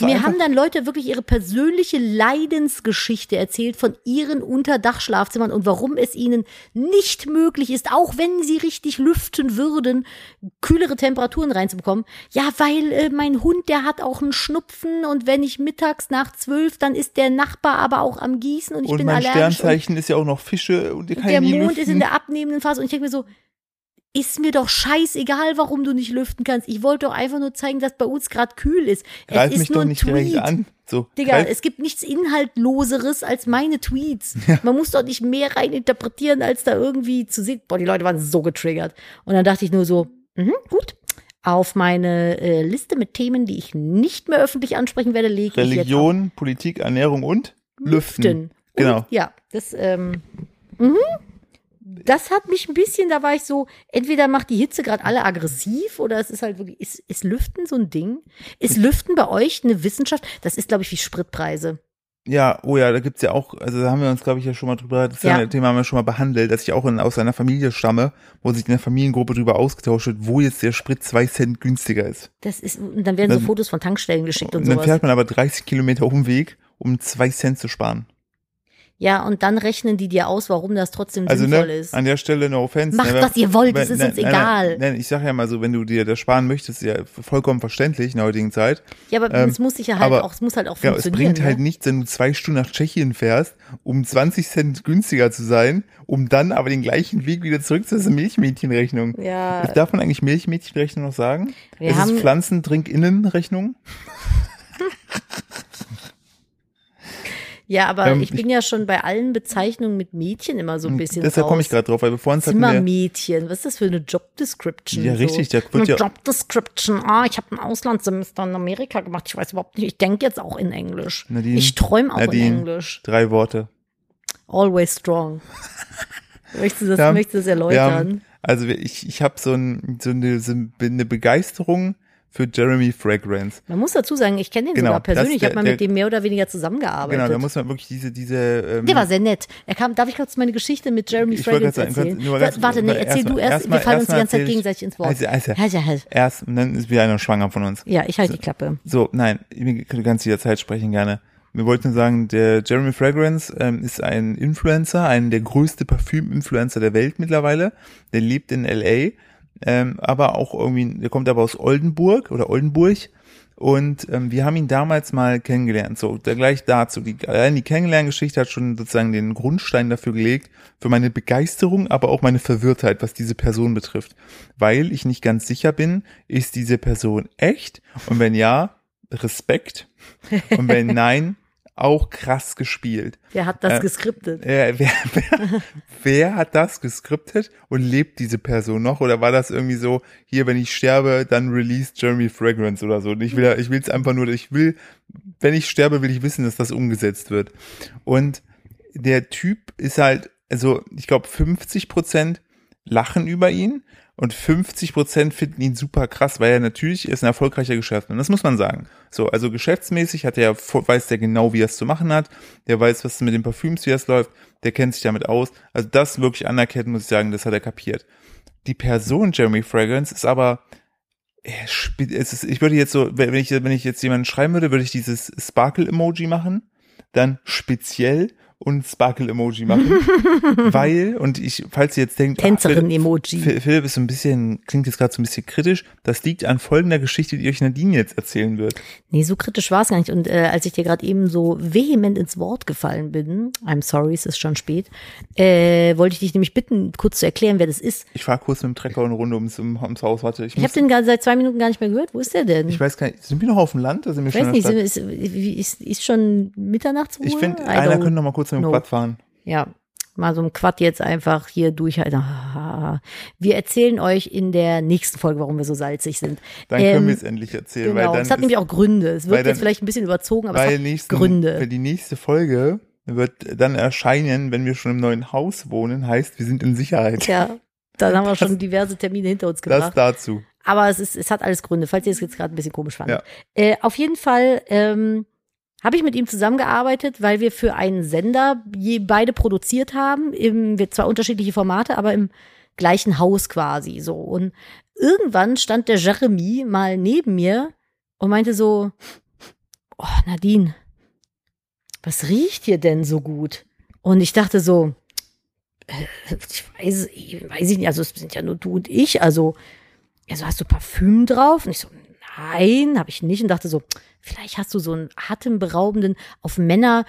mir haben dann Leute wirklich ihre persönliche Leidensgeschichte erzählt von ihren Unterdachschlafzimmern und warum es ihnen nicht möglich ist, auch wenn sie richtig lüften würden, kühlere Temperaturen reinzubekommen. Ja, weil äh, mein Hund, der hat auch einen Schnupfen und wenn ich mittags nach zwölf, dann ist der Nachbar aber auch am Gießen und ich und bin mein allergisch. Und Sternzeichen ist ja auch noch Fische und die kann der Mond lüften. ist in der abnehmenden Phase und ich denke mir so, ist mir doch scheißegal, warum du nicht lüften kannst. Ich wollte doch einfach nur zeigen, dass bei uns gerade kühl ist. Greif es ist mich nur doch nicht Tweet. direkt an. So, Digga, greif- es gibt nichts Inhaltloseres als meine Tweets. [laughs] Man muss doch nicht mehr rein interpretieren, als da irgendwie zu sehen. Boah, die Leute waren so getriggert. Und dann dachte ich nur so, mhm, gut. Auf meine äh, Liste mit Themen, die ich nicht mehr öffentlich ansprechen werde, lege ich jetzt Religion, Politik, Ernährung und Lüften. Lüften. Genau. Und, ja, das, ähm, mhm. Das hat mich ein bisschen, da war ich so, entweder macht die Hitze gerade alle aggressiv oder es ist halt wirklich, ist, ist Lüften so ein Ding? Ist Lüften bei euch eine Wissenschaft? Das ist, glaube ich, wie Spritpreise. Ja, oh ja, da gibt's ja auch, also da haben wir uns, glaube ich, ja schon mal drüber, das Ja. Thema haben wir schon mal behandelt, dass ich auch in, aus einer Familie stamme, wo sich in der Familiengruppe drüber ausgetauscht wird, wo jetzt der Sprit zwei Cent günstiger ist. Das ist, und dann werden so Dann- Fotos von Tankstellen geschickt und Und dann sowas. fährt man aber 30 Kilometer Umweg, um zwei Cent zu sparen. Ja, und dann rechnen die dir aus, warum das trotzdem Also sinnvoll ne, ist. an der Stelle no offense. Macht, ne, was ihr wollt, es ist nein, uns nein, egal. Nein, ich sage ja mal so, wenn du dir das sparen möchtest, ist ja vollkommen verständlich in der heutigen Zeit. Ja, aber ähm, es muss sich ja halt aber- auch, es muss halt auch Ja, es funktionieren. bringt halt ne? nichts, wenn du zwei Stunden nach Tschechien fährst, um 20 Cent günstiger zu sein, um dann aber den gleichen Weg wieder zurück zu dieser Milchmädchenrechnung. Ja. Darf man eigentlich Milchmädchenrechnung noch sagen? Wir ist haben- es Pflanzendrinkinnenrechnung? [laughs] Ja, aber Ähm, ich bin ja schon bei allen Bezeichnungen mit Mädchen immer so ein bisschen Deshalb komme ich gerade drauf, weil wir vorhin hatten Zimmermädchen, was ist das für eine Job Description? Ja, so? richtig, da wird eine ja- Job Description. Ah, ich habe ein Auslandssemester in Amerika gemacht. Ich weiß überhaupt nicht. Ich denke jetzt auch in Englisch. Nadine, ich träume auch Nadine. in Englisch. drei Worte. Always strong. [laughs] möchtest du das, haben- möchtest du das erläutern? haben, also ich, ich habe so, ein, so, eine, so eine Begeisterung für Jeremy Fragrance. Man muss dazu sagen, ich kenne den Genau, sogar persönlich. Ich habe mal der- mit dem mehr oder weniger zusammengearbeitet. Genau, da muss man wirklich diese, diese ähm, der war sehr nett. Er kam, darf ich kurz meine Geschichte mit Jeremy Ich Fragrance sagen, erzählen? nur ganz- Warte, nee, erzähl erstmal- du erst. erstmal- Wir fallen uns die ganze Zeit gegenseitig ins Wort. Also, also, ja, ja. erst, und dann ist wieder einer schwanger von uns. Ja, ich halte die Klappe. So, nein, du kannst jederzeit sprechen gerne. Wir wollten sagen, der Jeremy Fragrance ähm, ist ein Influencer, ein der größte Parfüm-Influencer der Welt mittlerweile. Der lebt in LA, ähm, aber auch irgendwie, der kommt aber aus Oldenburg oder Oldenburg. Und ähm, wir haben ihn damals mal kennengelernt. So, da gleich dazu. Die, allein die Kennenlerngeschichte hat schon sozusagen den Grundstein dafür gelegt, für meine Begeisterung, aber auch meine Verwirrtheit, was diese Person betrifft. Weil ich nicht ganz sicher bin, ist diese Person echt? Und wenn ja, Respekt. Und wenn [laughs] nein, auch krass gespielt. Wer hat das Äh, geskriptet? Äh, wer, [laughs] wer, wer hat das geskriptet und lebt diese Person noch? Oder war das irgendwie so, hier, wenn ich sterbe, dann release Jeremy Fragrance oder so? Und ich will, ich will es einfach nur, ich will, wenn ich sterbe, will ich wissen, dass das umgesetzt wird. Und der Typ ist halt, also ich glaube, 50 Prozent lachen über ihn und 50 Prozent finden ihn super krass, weil er natürlich ist ein erfolgreicher Geschäftsmann. Das muss man sagen. So, also geschäftsmäßig hat er, weiß der genau, wie er es zu machen hat. Der weiß, was mit den Parfüms, wie es läuft. Der kennt sich damit aus. Also das wirklich anerkennen, muss ich sagen, das hat er kapiert. Die Person Jeremy Fragrance ist aber, er spielt, es ist, ich würde jetzt so, wenn ich, wenn ich jetzt jemanden schreiben würde, würde ich dieses Sparkle-Emoji machen, dann speziell und Sparkle-Emoji machen, [laughs] weil, und ich, falls ihr jetzt denkt, ah, Philipp- Tänzerin-Emoji. Phil- Philipp ist so ein bisschen, klingt jetzt gerade so ein bisschen kritisch. Das liegt an folgender Geschichte, die euch Nadine jetzt erzählen wird. Nee, so kritisch war es gar nicht. Und äh, als ich dir gerade eben so vehement ins Wort gefallen bin, I'm sorry, es ist schon spät, äh, wollte ich dich nämlich bitten, kurz zu erklären, wer das ist. Ich fahre kurz mit dem Trecker eine Runde ums, ums Haus. Warte, ich, Ich habe den gerade seit zwei Minuten gar nicht mehr gehört. Wo ist der denn? ich weiß gar nicht, sind wir noch auf dem Land? Oder sind wir Ich weiß nicht, ist, ist, ist, schon Mitternachtsruhe? Ich finde, einer könnte noch mal kurz mit dem know. Quad fahren. Ja, mal so ein Quad jetzt einfach hier durchhalten. Wir erzählen euch in der nächsten Folge, warum wir so salzig sind. Dann Ähm, können wir es endlich erzählen, Genau, weil dann es hat ist, nämlich auch Gründe. Es wird jetzt dann- vielleicht ein bisschen überzogen, aber es hat nächsten, Gründe. Für die nächste Folge wird dann erscheinen, wenn wir schon im neuen Haus wohnen, heißt, wir sind in Sicherheit. Tja, dann haben wir Das- schon diverse Termine hinter uns Das gebracht. dazu. Aber es, ist, es hat alles Gründe, falls ihr es jetzt gerade ein bisschen komisch fandet. Ja. Äh, auf jeden Fall ähm, habe ich mit ihm zusammengearbeitet, weil wir für einen Sender je, beide produziert haben. Im, wir zwar unterschiedliche Formate, aber im gleichen Haus quasi so. Und irgendwann stand der Jeremy mal neben mir und meinte so, oh Nadine, was riecht hier denn so gut? Und ich dachte so, äh, ich weiß, ich weiß ich nicht, also es sind ja nur du und ich, also, also hast du Parfüm drauf? Und ich so, nein, habe ich nicht und dachte so, vielleicht hast du so einen atemberaubenden, auf Männer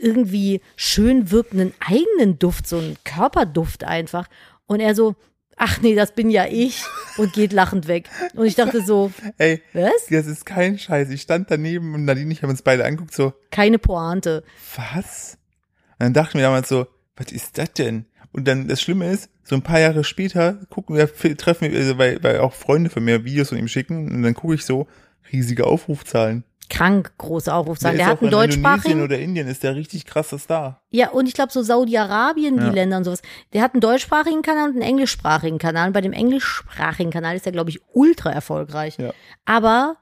irgendwie schön wirkenden eigenen Duft, so einen Körperduft einfach. Und er so, ach nee, das bin ja ich und geht lachend weg. Und ich dachte so, Ey, was? das ist kein Scheiß. Ich stand daneben und Nadine und ich haben uns beide angeguckt, so, Keine Pointe. was? Und dann dachten wir damals so, was ist das denn? Und dann das Schlimme ist, so ein paar Jahre später gucken wir, treffen wir, also weil, weil auch Freunde von mir Videos von ihm schicken und dann gucke ich so, riesige Aufrufzahlen. Krank, große Aufrufzahlen. Der, ist hat auch einen in Indonesien deutschsprachigen. oder Indien ist der richtig krasser Star. Ja, und ich glaube so Saudi-Arabien, die Ja. Länder und sowas. Der hat einen deutschsprachigen Kanal und einen englischsprachigen Kanal. Und bei dem englischsprachigen Kanal ist er, glaube ich, ultra erfolgreich. Ja. Aber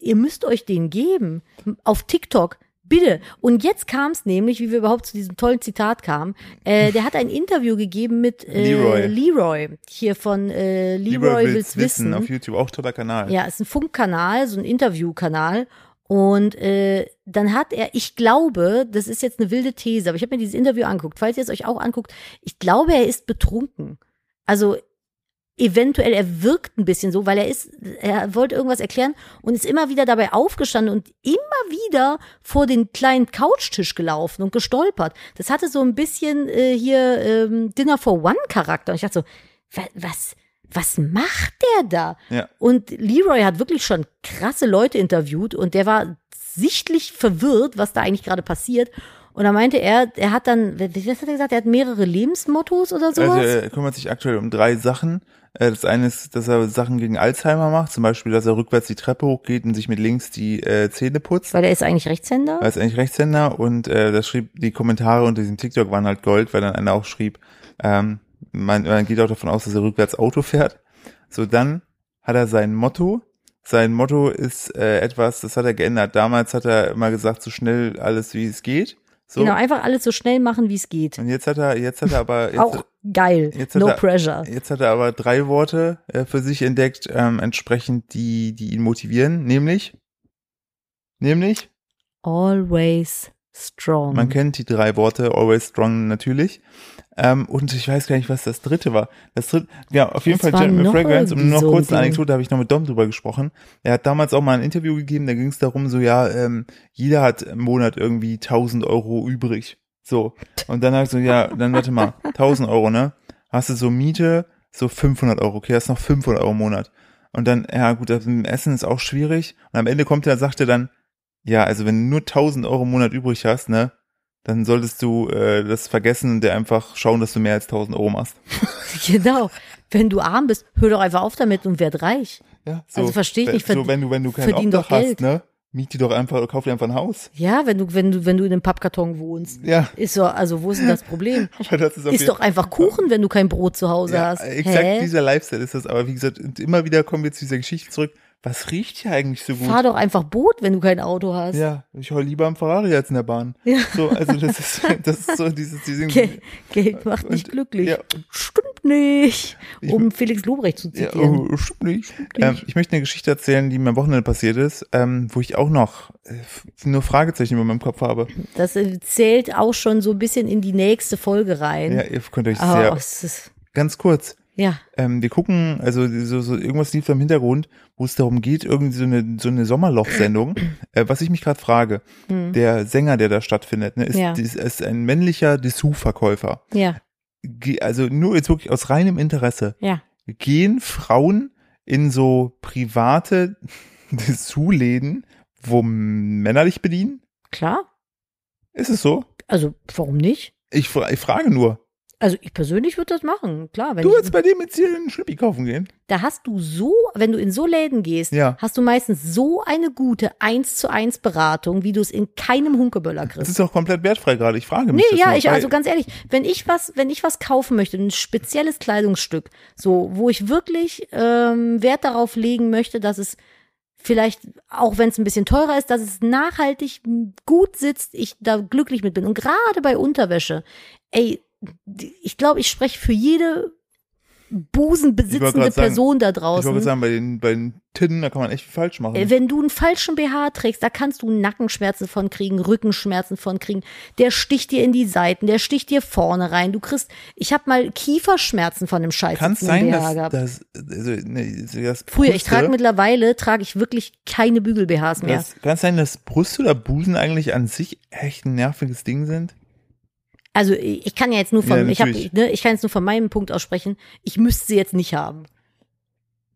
ihr müsst euch den geben. Auf TikTok. Bitte. Und jetzt kam es nämlich, wie wir überhaupt zu diesem tollen Zitat kamen. Äh, der hat ein Interview gegeben mit äh, Leroy. Leroy. Hier von äh, Leroy, will's wissen. auf YouTube, auch toller Kanal. Ja, ist ein Funkkanal, so ein Interviewkanal. Und äh, dann hat er, ich glaube, das ist jetzt eine wilde These, aber ich habe mir dieses Interview angeguckt. Falls ihr es euch auch anguckt, ich glaube, er ist betrunken. Also eventuell, er wirkt ein bisschen so, weil er ist, er wollte irgendwas erklären und ist immer wieder dabei aufgestanden und immer wieder vor den kleinen Couchtisch gelaufen und gestolpert. Das hatte so ein bisschen äh, hier ähm, Dinner for One Charakter. Und ich dachte so, wa- was, was macht der da? Ja. Und Leroy hat wirklich schon krasse Leute interviewt und der war sichtlich verwirrt, was da eigentlich gerade passiert. Und da meinte er, er hat dann, wie was hat er gesagt, er hat mehrere Lebensmottos oder sowas? Also er kümmert sich aktuell um drei Sachen. Äh, Das eine ist, dass er Sachen gegen Alzheimer macht, zum Beispiel, dass er rückwärts die Treppe hochgeht und sich mit links die äh, Zähne putzt. weil er ist eigentlich Rechtshänder. Er ist eigentlich Rechtshänder und äh, das schrieb, die Kommentare unter diesem TikTok waren halt Gold, weil dann einer auch schrieb, ähm, man, man geht auch davon aus, dass er rückwärts Auto fährt. So, dann hat er sein Motto. Sein Motto ist äh, etwas, das hat er geändert. Damals hat er immer gesagt, so schnell alles wie es geht. So. Genau, einfach alles so schnell machen, wie es geht. Und jetzt hat er, jetzt hat er aber, jetzt, Auch geil. jetzt No er- pressure. Jetzt hat er aber drei Worte äh, für sich entdeckt, ähm, entsprechend, die, die ihn motivieren, nämlich, nämlich, Always strong. man kennt die drei Worte, always strong natürlich. Ähm, und ich weiß gar nicht, was das dritte war. Das dritte, ja, auf jeden Es Fall Jeremy Fragrance, um irgendwie noch so kurz eine. Anekdote, da habe ich noch mit Dom drüber gesprochen. Er hat damals auch mal ein Interview gegeben, da ging es darum, so, ja, ähm, jeder hat im Monat irgendwie 1000 Euro übrig. So. Und dann habe ich so, ja, dann warte mal, [laughs] 1000 Euro, ne? Hast du so Miete, so 500 Euro, okay, hast noch 500 Euro im Monat. Und dann, ja gut, das Essen ist auch schwierig. Und am Ende kommt er, sagt er dann, ja, also wenn du nur 1000 Euro im Monat übrig hast, ne, dann solltest du äh, das vergessen und dir einfach schauen, dass du mehr als 1000 Euro machst. [laughs] Genau. Wenn du arm bist, hör doch einfach auf damit und werd reich. Ja, Also versteh ich nicht, So, wenn du, wenn du kein verdien Obdach Geld. hast, ne, miet dir doch einfach, kauf dir einfach ein Haus. Ja, wenn du, wenn du, wenn du in einem Pappkarton wohnst. Ja, Ist so, also wo ist denn das Problem? [laughs] das ist Ist doch einfach Kuchen, wenn du kein Brot zu Hause ja, hast. exakt Hä? dieser Lifestyle ist das. Aber wie gesagt, immer wieder kommen wir zu dieser Geschichte zurück. Was riecht hier eigentlich so gut? Fahr doch einfach Boot, wenn du kein Auto hast. Ja, ich heul lieber am Ferrari als in der Bahn. Ja. So, also das ist, [laughs] das ist so dieses, diesen, Geld, Geld macht nicht Und- glücklich. ja. Stimmt nicht. Ich- Um Felix Lobrecht zu Ja, zitieren. oh, stimmt nicht. Ähm, ich möchte eine Geschichte erzählen, die mir am Wochenende passiert ist, ähm, wo ich auch noch äh, nur Fragezeichen über meinem Kopf habe. Das äh, zählt auch schon so ein bisschen in die nächste Folge rein. Ja, ihr könnt euch Aber sehr, es ist, ganz kurz. Ja, Ähm, wir gucken, also so, so irgendwas lief da im Hintergrund, wo es darum geht, irgendwie so eine, so eine Sommerloch-Sendung. [clears throat] äh, was ich mich gerade frage, der Sänger, der da stattfindet, ne, ist. Ja. ist, ist ein männlicher Dessous-Verkäufer. ja, Also nur jetzt wirklich aus reinem Interesse. ja. Gehen Frauen in so private [laughs] Dessous-Läden, wo Männer dich bedienen? Klar. Ist es so? Also, warum nicht? Ich, fra- ich frage nur. Also ich persönlich würde das machen, klar. Wenn Du willst bei dem jetzt hier einen Schlippi kaufen gehen? da hast du so, wenn du in so Läden gehst, Ja. hast du meistens so eine gute 1 zu 1 Beratung, wie du es in keinem Hunkeböller Das kriegst. ist doch komplett wertfrei gerade. Ich frage mich. Nee, das ja, nur, ich, also ganz ehrlich, wenn ich was, wenn ich was kaufen möchte, ein spezielles Kleidungsstück, so, wo ich wirklich ähm, Wert darauf legen möchte, dass es vielleicht, auch wenn es ein bisschen teurer ist, dass es nachhaltig gut sitzt, ich da glücklich mit bin. Und gerade bei Unterwäsche, ey, ich glaube, ich spreche für jede Ich busenbesitzende grad sagen, Person da Ich draußen. gerade sagen, bei den, bei den Tinnen, da kann man echt falsch machen. Äh, Wenn du einen falschen BH trägst, da kannst du Nackenschmerzen von kriegen, Rückenschmerzen von kriegen. Der sticht dir in die Seiten, der sticht dir vorne rein. Du kriegst, ich habe mal Kieferschmerzen von dem Scheiß kann es sein, BH dass, gehabt. dass also, nee, das Früher, ich trage mittlerweile, trage ich wirklich keine Bügel-BHs mehr. Kann es sein, dass Brüste oder Busen eigentlich an sich echt ein nerviges Ding sind? Also ich kann ja jetzt nur von, Ja, ich, hab, ne, ich kann jetzt nur von meinem Punkt aus sprechen. Ich müsste sie jetzt nicht haben.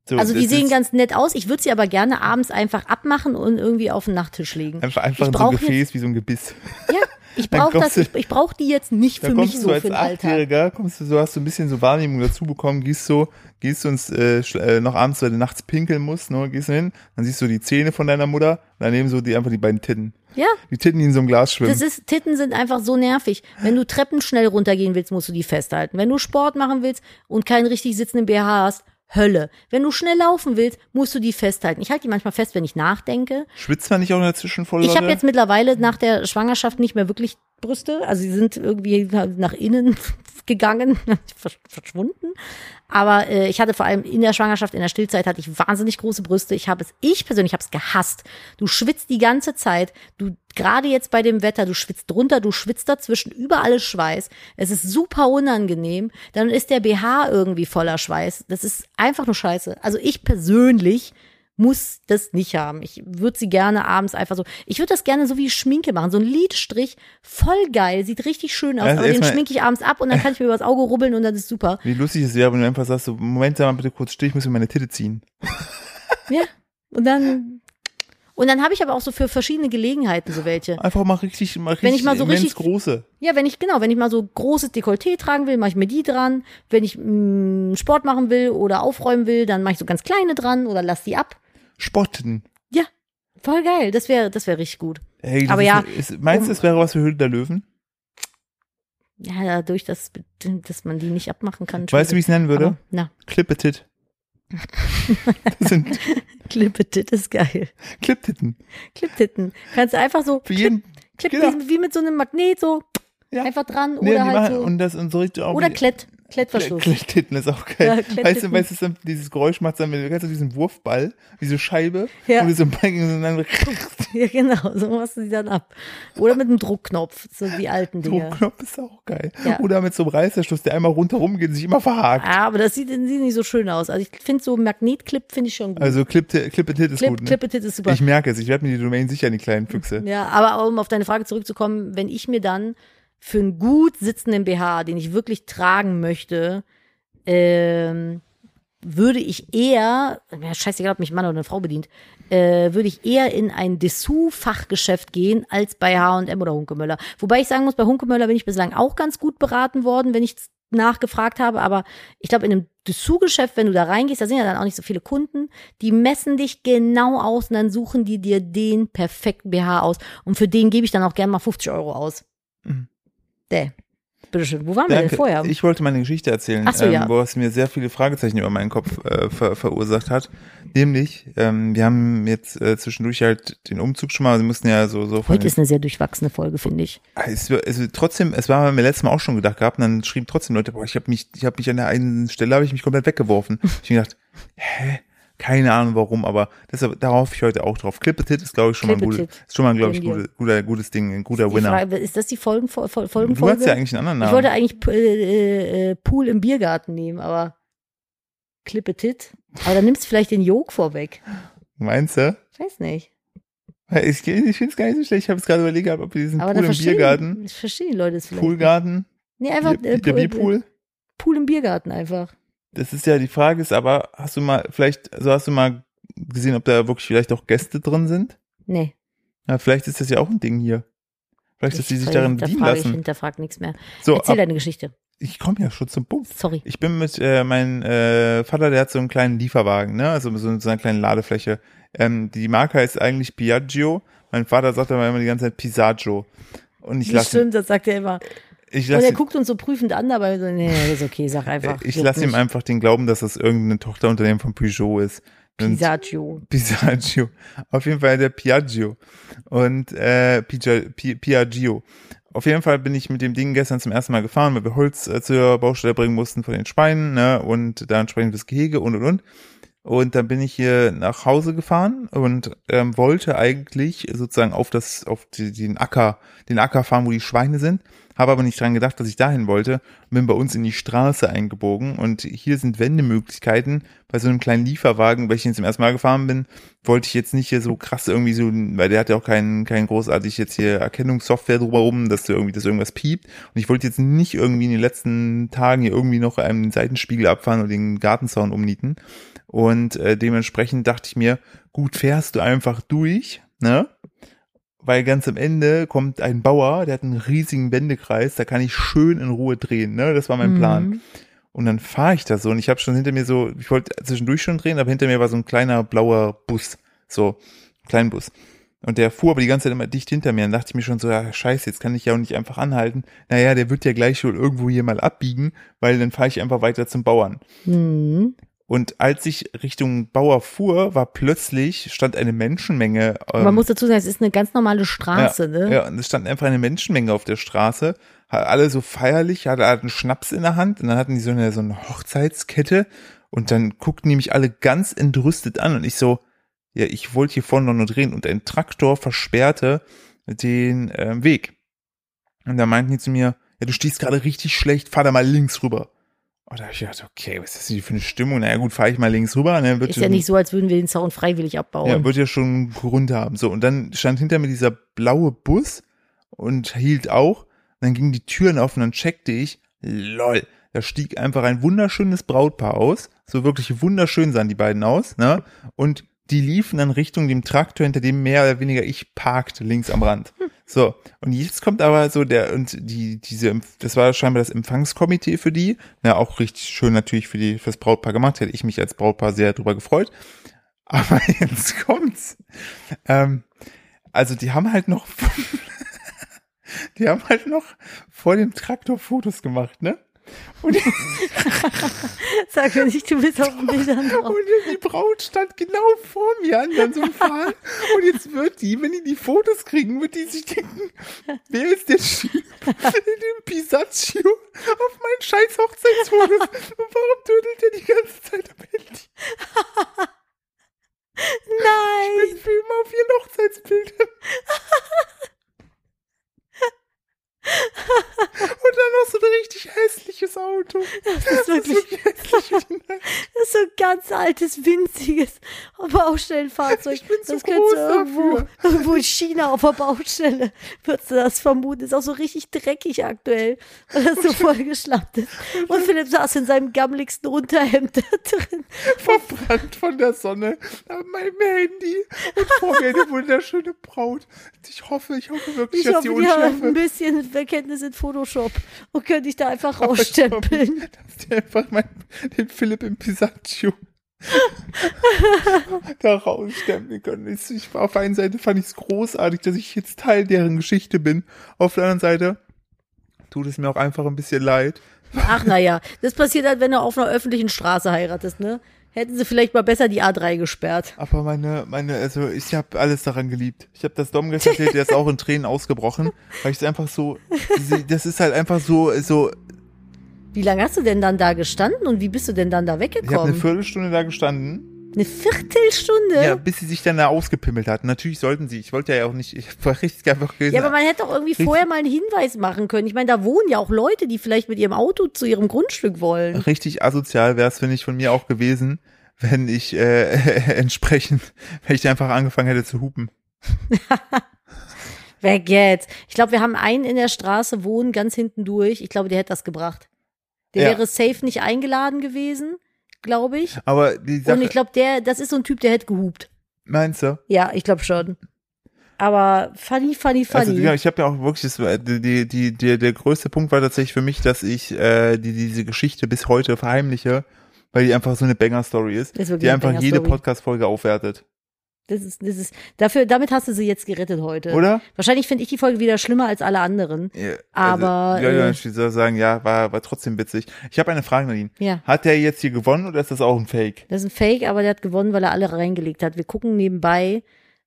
So, Also die sehen ganz nett aus. Ich würde sie aber gerne abends einfach abmachen und irgendwie auf den Nachttisch legen. einfach, einfach in so ein brauch jetzt- Gefäß wie so ein Gebiss. Ja, ich [laughs] brauche das, ich, ich brauche die jetzt nicht für mich so als für den Alltag. Kommst du so, hast du ein bisschen so Wahrnehmung dazu bekommen, gehst so, gehst du ins, äh, äh, noch abends, weil du nachts pinkeln musst, ne, gehst du hin, dann siehst du die Zähne von deiner Mutter, daneben so die, einfach die beiden Titten. Ja, Die Titten, die in so einem Glas schwimmen. Das ist, Titten sind einfach so nervig. Wenn du Treppen schnell runtergehen willst, musst du die festhalten. Wenn du Sport machen willst und keinen richtig sitzenden BH hast, Hölle. Wenn du schnell laufen willst, musst du die festhalten. Ich halte die manchmal fest, wenn ich nachdenke. Schwitzt man nicht auch dazwischen voll, Ich habe jetzt mittlerweile nach der Schwangerschaft nicht mehr wirklich Brüste. Also sie sind irgendwie nach innen gegangen, [laughs] versch- verschwunden. Aber äh, ich hatte vor allem in der Schwangerschaft, in der Stillzeit hatte ich wahnsinnig große Brüste. Ich habe es, ich persönlich habe es gehasst. Du schwitzt die ganze Zeit. Du gerade jetzt bei dem Wetter, du schwitzt drunter, du schwitzt dazwischen, überall ist Schweiß. Es ist super unangenehm. Dann ist der BH irgendwie voller Schweiß. Das ist einfach nur Scheiße. Also ich persönlich muss das nicht haben. Ich würde sie gerne abends einfach so. Ich würde das gerne so wie Schminke machen. So ein Lidstrich, voll geil, sieht richtig schön aus. Also aber den schminke ich abends ab und dann kann ich mir [laughs] übers Auge rubbeln und dann ist super. Wie lustig es wäre, wenn du einfach sagst, so, Moment, sag mal bitte kurz still, ich muss mir meine Titte ziehen. Ja. Und dann. Und dann habe ich aber auch so für verschiedene Gelegenheiten so welche. Einfach mal richtig, mal richtig, Wenn ich mal so richtig- große. Ja, wenn ich, genau, wenn ich mal so großes Dekolleté tragen will, mache ich mir die dran. Wenn ich mh, Sport machen will oder aufräumen will, dann mache ich so ganz kleine dran oder lass die ab. Spotten. Ja, voll geil. Das wäre, das wäre richtig gut. Das Aber ist, ja, Ist, meinst du, um- das wäre was für Höhle der Löwen? Ja, dadurch, dass, dass man die nicht abmachen kann. Weißt du, wie ich es nennen würde? Aber, na, Clippetit. [laughs] Das sind Clippetit ist geil. Cliptitten. Cliptitten. Kannst du einfach so, Für jeden. clip, genau. wie, mit so einem Magnet so Ja. einfach dran Nee, oder halt machen, so. und das und so richtig auch oder Klett, Klettverschluss. Kletttitten ist auch Ja, geil. weißt Kletttitten. du, weißt du, dieses Geräusch macht dann, kennst du diesen Wurfball, diese Scheibe, Ja. und du so ein Ball und dann Ja, genau, so machst du die dann ab. Oder mit einem Druckknopf, so die alten Dinger. Druckknopf ist auch geil. Ja. Oder mit so einem Reißverschluss, der einmal rundherum geht und sich immer verhakt. Ah, aber das sieht, sieht nicht so schön aus. Also ich finde so Magnetclip finde ich schon gut. Also Clippetit Clippetit ist Clip, gut. Ne? Clippetit ist super. Ich merke es, ich werde mir die Domain sichern, die kleinen Füchse. Ja, aber um auf deine Frage zurückzukommen, wenn ich mir dann für einen gut sitzenden BH, den ich wirklich tragen möchte, ähm, würde ich eher, ja, scheißegal, ob mich Mann oder eine Frau bedient, äh, würde ich eher in ein Dessous-Fachgeschäft gehen als bei H&M oder Hunkemöller. Wobei ich sagen muss, bei Hunkemöller bin ich bislang auch ganz gut beraten worden, wenn ich nachgefragt habe, aber ich glaube, in einem Dessous-Geschäft, wenn du da reingehst, da sind ja dann auch nicht so viele Kunden, die messen dich genau aus und dann suchen die dir den perfekten BH aus und für den gebe ich dann auch gerne mal 50 Euro aus. Mhm. Däh. Bitteschön. Wo waren wir denn Danke. vorher? Ich wollte meine Geschichte erzählen, Ach so, ähm, ja. wo es mir sehr viele Fragezeichen über meinen Kopf äh, ver verursacht hat. Nämlich, ähm, wir haben jetzt äh, zwischendurch halt den Umzug schon mal, wir mussten ja so, so Heute ist eine sehr durchwachsene Folge, finde ich. es, also trotzdem, es war mir letztes Mal auch schon gedacht gehabt, und dann schrieben trotzdem Leute, boah, ich habe mich, ich habe mich an der einen Stelle habe ich mich komplett weggeworfen. Ich hab gedacht, [laughs] hä? Keine Ahnung warum, aber deshalb, darauf hoffe ich heute auch drauf. Clippetit ist, glaube ich, schon mal ein ist schon mal, glaube ich, gute, guter, gutes Ding, ein guter Die Winner. Frage, ist das die Folgen, Fol- Fol- Du Folgenfolge? hast ja eigentlich einen anderen Namen. ich wollte eigentlich äh, äh, Pool im Biergarten nehmen, aber Clippetit. Aber dann nimmst du vielleicht den Jog vorweg. Meinst du? Weiß nicht. Ich, ich finde es gar nicht so schlecht. Ich habe es gerade überlegt, ob wir diesen Aber Pool im Biergarten, verstehen die Leute es vielleicht. Poolgarten, Nee, einfach der, äh, der Bierpool. Pool im Biergarten einfach. Das ist ja die Frage, ist aber, hast du mal, vielleicht, also hast du mal gesehen, ob da wirklich vielleicht auch Gäste drin sind? Nee. Ja, vielleicht ist das ja auch ein Ding hier. Vielleicht, dass Ich sie sich darin bedienen hinterfrage, Ich lassen. hinterfrag nichts mehr. So, Erzähl ab, deine Geschichte. ich komme ja schon zum Punkt. Sorry. Ich bin mit äh, mein äh, Vater, der hat so einen kleinen Lieferwagen, ne, also so, so eine kleine Ladefläche. Ähm, die Marke heißt eigentlich Piaggio. Mein Vater sagt aber immer die ganze Zeit Pisaggio. Und ich Das lasse stimmt, das sagt er immer. Ich Und er guckt uns so prüfend an, aber so, nee, ist okay, sag einfach. ich lasse ihm einfach den Glauben, dass das irgendein Tochterunternehmen von Peugeot ist. Und- Pisaggio. [laughs] Pisaggio. Auf jeden Fall der Piaggio. Und äh, Pia- Pi- Piaggio. Auf jeden Fall bin ich mit dem Ding gestern zum ersten Mal gefahren, weil wir Holz äh, zur Baustelle bringen mussten von den Schweinen, ne, und da entsprechend das Gehege und und und. Und dann bin ich hier nach Hause gefahren und ähm, wollte eigentlich sozusagen auf das, auf die, den Acker, den Acker fahren, wo die Schweine sind, habe aber nicht dran gedacht, dass ich dahin wollte bin bei uns in die Straße eingebogen und hier sind Wendemöglichkeiten. Bei so einem kleinen Lieferwagen, weil ich ihn zum ersten Mal gefahren bin, wollte ich jetzt nicht hier so krass irgendwie so, weil der hat ja auch keinen, keinen großartig jetzt hier Erkennungssoftware drumherum, dass du irgendwie, dass irgendwas piept. Und ich wollte jetzt nicht irgendwie in den letzten Tagen hier irgendwie noch einem den Seitenspiegel abfahren und den Gartenzaun umnieten. Und äh, dementsprechend dachte ich mir, gut, fährst du einfach durch, ne? Weil ganz am Ende kommt ein Bauer, der hat einen riesigen Wendekreis, da kann ich schön in Ruhe drehen, ne? Das war mein Plan. Mhm. Und dann fahre ich da so und ich habe schon hinter mir so, ich wollte zwischendurch schon drehen, aber hinter mir war so ein kleiner blauer Bus, so ein kleiner Bus. Und der fuhr aber die ganze Zeit immer dicht hinter mir. Dann dachte ich mir schon so, ja, scheiße, jetzt kann ich ja auch nicht einfach anhalten. Naja, der wird ja gleich wohl irgendwo hier mal abbiegen, weil dann fahre ich einfach weiter zum Bauern. Mhm. Und als ich Richtung Bauer fuhr, war plötzlich, stand eine Menschenmenge. ähm, Man muss dazu sagen, es ist eine ganz normale Straße, ja, ne? Ja, und es stand einfach eine Menschenmenge auf der Straße. Alle so feierlich, hatte einen Schnaps in der Hand und dann hatten die so eine, so eine Hochzeitskette und dann guckten die mich alle ganz entrüstet an und ich so, ja, ich wollte hier vorne noch nur drehen und ein Traktor versperrte den ähm, Weg. Und da meinten die zu mir, ja, du stehst gerade richtig schlecht, fahr da mal links rüber. Und da hab ich gedacht, okay, was ist das für eine Stimmung? Naja gut, fahre ich mal links rüber. Ne, wird Ist ja nicht so, als würden wir den Zaun freiwillig abbauen. ja, wird ja schon einen Grund haben. So, und dann stand hinter mir dieser blaue Bus und hielt auch. Und dann gingen die Türen auf und dann checkte ich, lol, da stieg einfach ein wunderschönes Brautpaar aus. So wirklich wunderschön sahen die beiden aus, ne? Und die liefen dann Richtung dem Traktor, hinter dem mehr oder weniger ich parkte, links am Rand. So, und jetzt kommt aber so der, und die, diese, das war scheinbar das Empfangskomitee für die, na, auch richtig schön natürlich für die, fürs Brautpaar gemacht, hätte ich mich als Brautpaar sehr drüber gefreut. [laughs] Aber jetzt kommt's. Ähm, also die haben halt noch, [laughs] die haben halt noch vor dem Traktor Fotos gemacht, ne? Und, [laughs] Sag mir nicht, du bist auf den Bildern drauf. und die Braut stand genau vor mir an dann so einem Pfahl. Und jetzt wird die, wenn die die Fotos kriegen, wird die sich denken, wer ist der Typ in dem Pisaccio auf meinen scheiß Hochzeitsfotos? Und warum tödelt der die ganze Zeit am Handy? [laughs] Nein! Ich filme auf ihren Hochzeitsbildern. [laughs] Und dann noch so ein richtig hässliches Auto. Das ist wirklich, hässlich. [laughs] das ist so ein ganz altes, winziges Baustellenfahrzeug. Ich bin zu das du groß irgendwo, dafür. [laughs] irgendwo in China auf der Baustelle, würdest du das vermuten. Ist auch so richtig dreckig aktuell, weil das so vollgeschlappt ist. Und Philipp saß in seinem gammeligsten Unterhemd [laughs] da drin. verbrannt von der Sonne an meinem Handy und vor mir eine wunderschöne Braut. Ich hoffe, ich hoffe wirklich, Ich dass die hoffe, die haben ein unschärfe, bisschen Verkenntnis in Photoshop und können dich da einfach ich rausstempeln. dass die einfach mein, den Philipp im Pisaccio [laughs] da rausstempeln können. Ich, ich auf der einen Seite fand ich es großartig, dass ich jetzt Teil deren Geschichte bin. Auf der anderen Seite tut es mir auch einfach ein bisschen leid. Ach naja, das passiert halt, wenn du auf einer öffentlichen Straße heiratest, ne? Hätten sie vielleicht mal besser die A3 gesperrt. Aber meine, meine, also ich habe alles daran geliebt. Ich habe das Dom erzählt, der ist auch in Tränen ausgebrochen, weil ich es einfach so, das ist halt einfach so, so. Wie lange hast du denn dann da gestanden und wie bist du denn dann da Ich habe eine weggekommen? Viertelstunde da gestanden, Eine Viertelstunde? ja, bis sie sich dann da ausgepimmelt hat. Natürlich sollten sie. Ich wollte ja auch nicht, ich [laughs] war richtig einfach gewesen. Ja, aber man hätte doch irgendwie Richtig. vorher mal einen Hinweis machen können. Ich meine, da wohnen ja auch Leute, die vielleicht mit ihrem Auto zu ihrem Grundstück wollen. richtig asozial wäre es, finde ich, von mir auch gewesen, wenn ich äh, [laughs] entsprechend, wenn ich einfach angefangen hätte zu hupen. [laughs] Weg jetzt. Ich glaube, wir haben einen in der Straße wohnen, ganz hinten durch. Ich glaube, der hätte das gebracht. Der Ja. wäre safe nicht eingeladen gewesen, glaube ich. Aber die Sache, Und ich glaube, der, das ist so ein Typ, der hätte gehupt. meinst du? Ja, ich glaube schon. Aber funny, funny, funny. Also ja, ich habe ja auch wirklich, das, war- die, die, die, der, größte Punkt war tatsächlich für mich, dass ich äh, die, diese Geschichte bis heute verheimliche, weil die einfach so eine Banger-Story ist, Ist die einfach jede. Podcast-Folge aufwertet. Das ist, das ist, dafür, damit hast du sie jetzt gerettet heute. Oder? Wahrscheinlich finde ich die Folge wieder schlimmer als alle anderen. Ja, Aber, Also, ja, ja, äh, ich würde sagen, ja, war, war trotzdem witzig. Ich habe eine Frage, Nadine. Ja. Hat der jetzt hier gewonnen oder ist das auch ein Fake? Das ist ein Fake, aber der hat gewonnen, weil er alle reingelegt hat. Wir gucken nebenbei,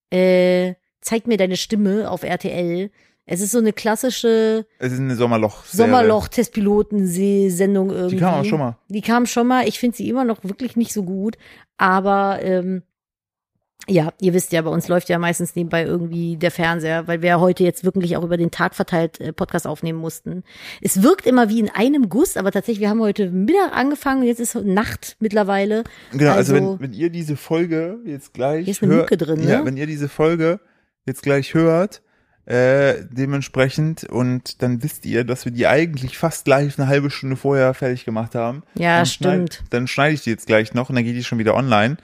äh, zeig mir deine Stimme auf RTL. Es ist so eine klassische Es ist eine Sommerloch. Sommerloch-Testpiloten-Sendung irgendwie. Die kam auch schon mal. Die kam schon mal. Ich finde sie immer noch wirklich nicht so gut. Aber ähm, ja, ihr wisst ja, bei uns läuft ja meistens nebenbei irgendwie der Fernseher, weil wir ja heute jetzt wirklich auch über den Tag verteilt äh, Podcast aufnehmen mussten. Es wirkt immer wie in einem Guss, aber tatsächlich, wir haben heute Mittag angefangen, jetzt ist Nacht mittlerweile. Genau, also, Also- wenn, wenn ihr diese Folge jetzt gleich Hier ist eine hört- Mücke drin, ne? Ja, wenn ihr diese Folge jetzt gleich hört, äh, dementsprechend und dann wisst ihr, dass wir die eigentlich fast live eine halbe Stunde vorher fertig gemacht haben. Ja, dann stimmt. Schneid, dann schneide ich die jetzt gleich noch und dann geht die schon wieder online.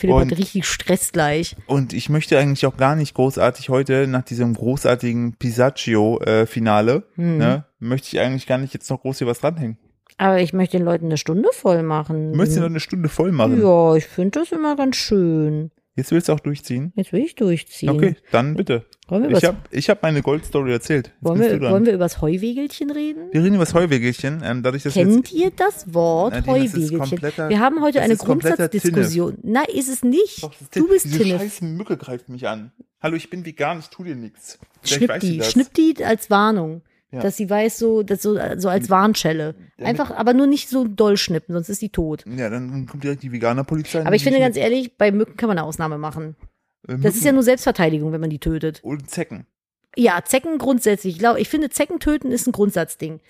Philipp Und- hat richtig Stress gleich. Und ich möchte eigentlich auch gar nicht großartig heute nach diesem großartigen Pisaccio-Finale, Hm. ne, möchte ich eigentlich gar nicht jetzt noch groß hier was dranhängen. Aber ich möchte den Leuten eine Stunde voll machen. Du möchtest ja noch eine Stunde voll machen. Ja, ich finde das immer ganz schön. Jetzt willst du auch durchziehen? Jetzt will ich durchziehen. Okay, dann bitte. Wollen wir, Ich habe hab meine Goldstory erzählt. Jetzt wollen, wir, wollen wir übers Heuwegelchen reden? Wir reden über das Heuwegelchen. Ähm, dadurch, dass wir Kennt jetzt, ihr das Wort Nadine, das Heuwegelchen? Wir haben heute das eine Grundsatzdiskussion. Nein, ist es nicht. Doch, das ist du bist diese Tinnef. scheiß Mücke greift mich an. Hallo, ich bin vegan, ich tu dir nichts. Schnipp die, das. schnipp die als Warnung. Ja. Dass sie weiß, so, das so, so als Warnschelle. Einfach, aber nur nicht so doll schnippen, sonst ist sie tot. Ja, dann kommt direkt die Veganer-Polizei. Aber ich finde ganz ehrlich, bei Mücken kann man eine Ausnahme machen. Das ist ja nur Selbstverteidigung, wenn man die tötet. Und Zecken. Ja, Zecken grundsätzlich. Ich glaube, ich finde, Zecken töten ist ein Grundsatzding.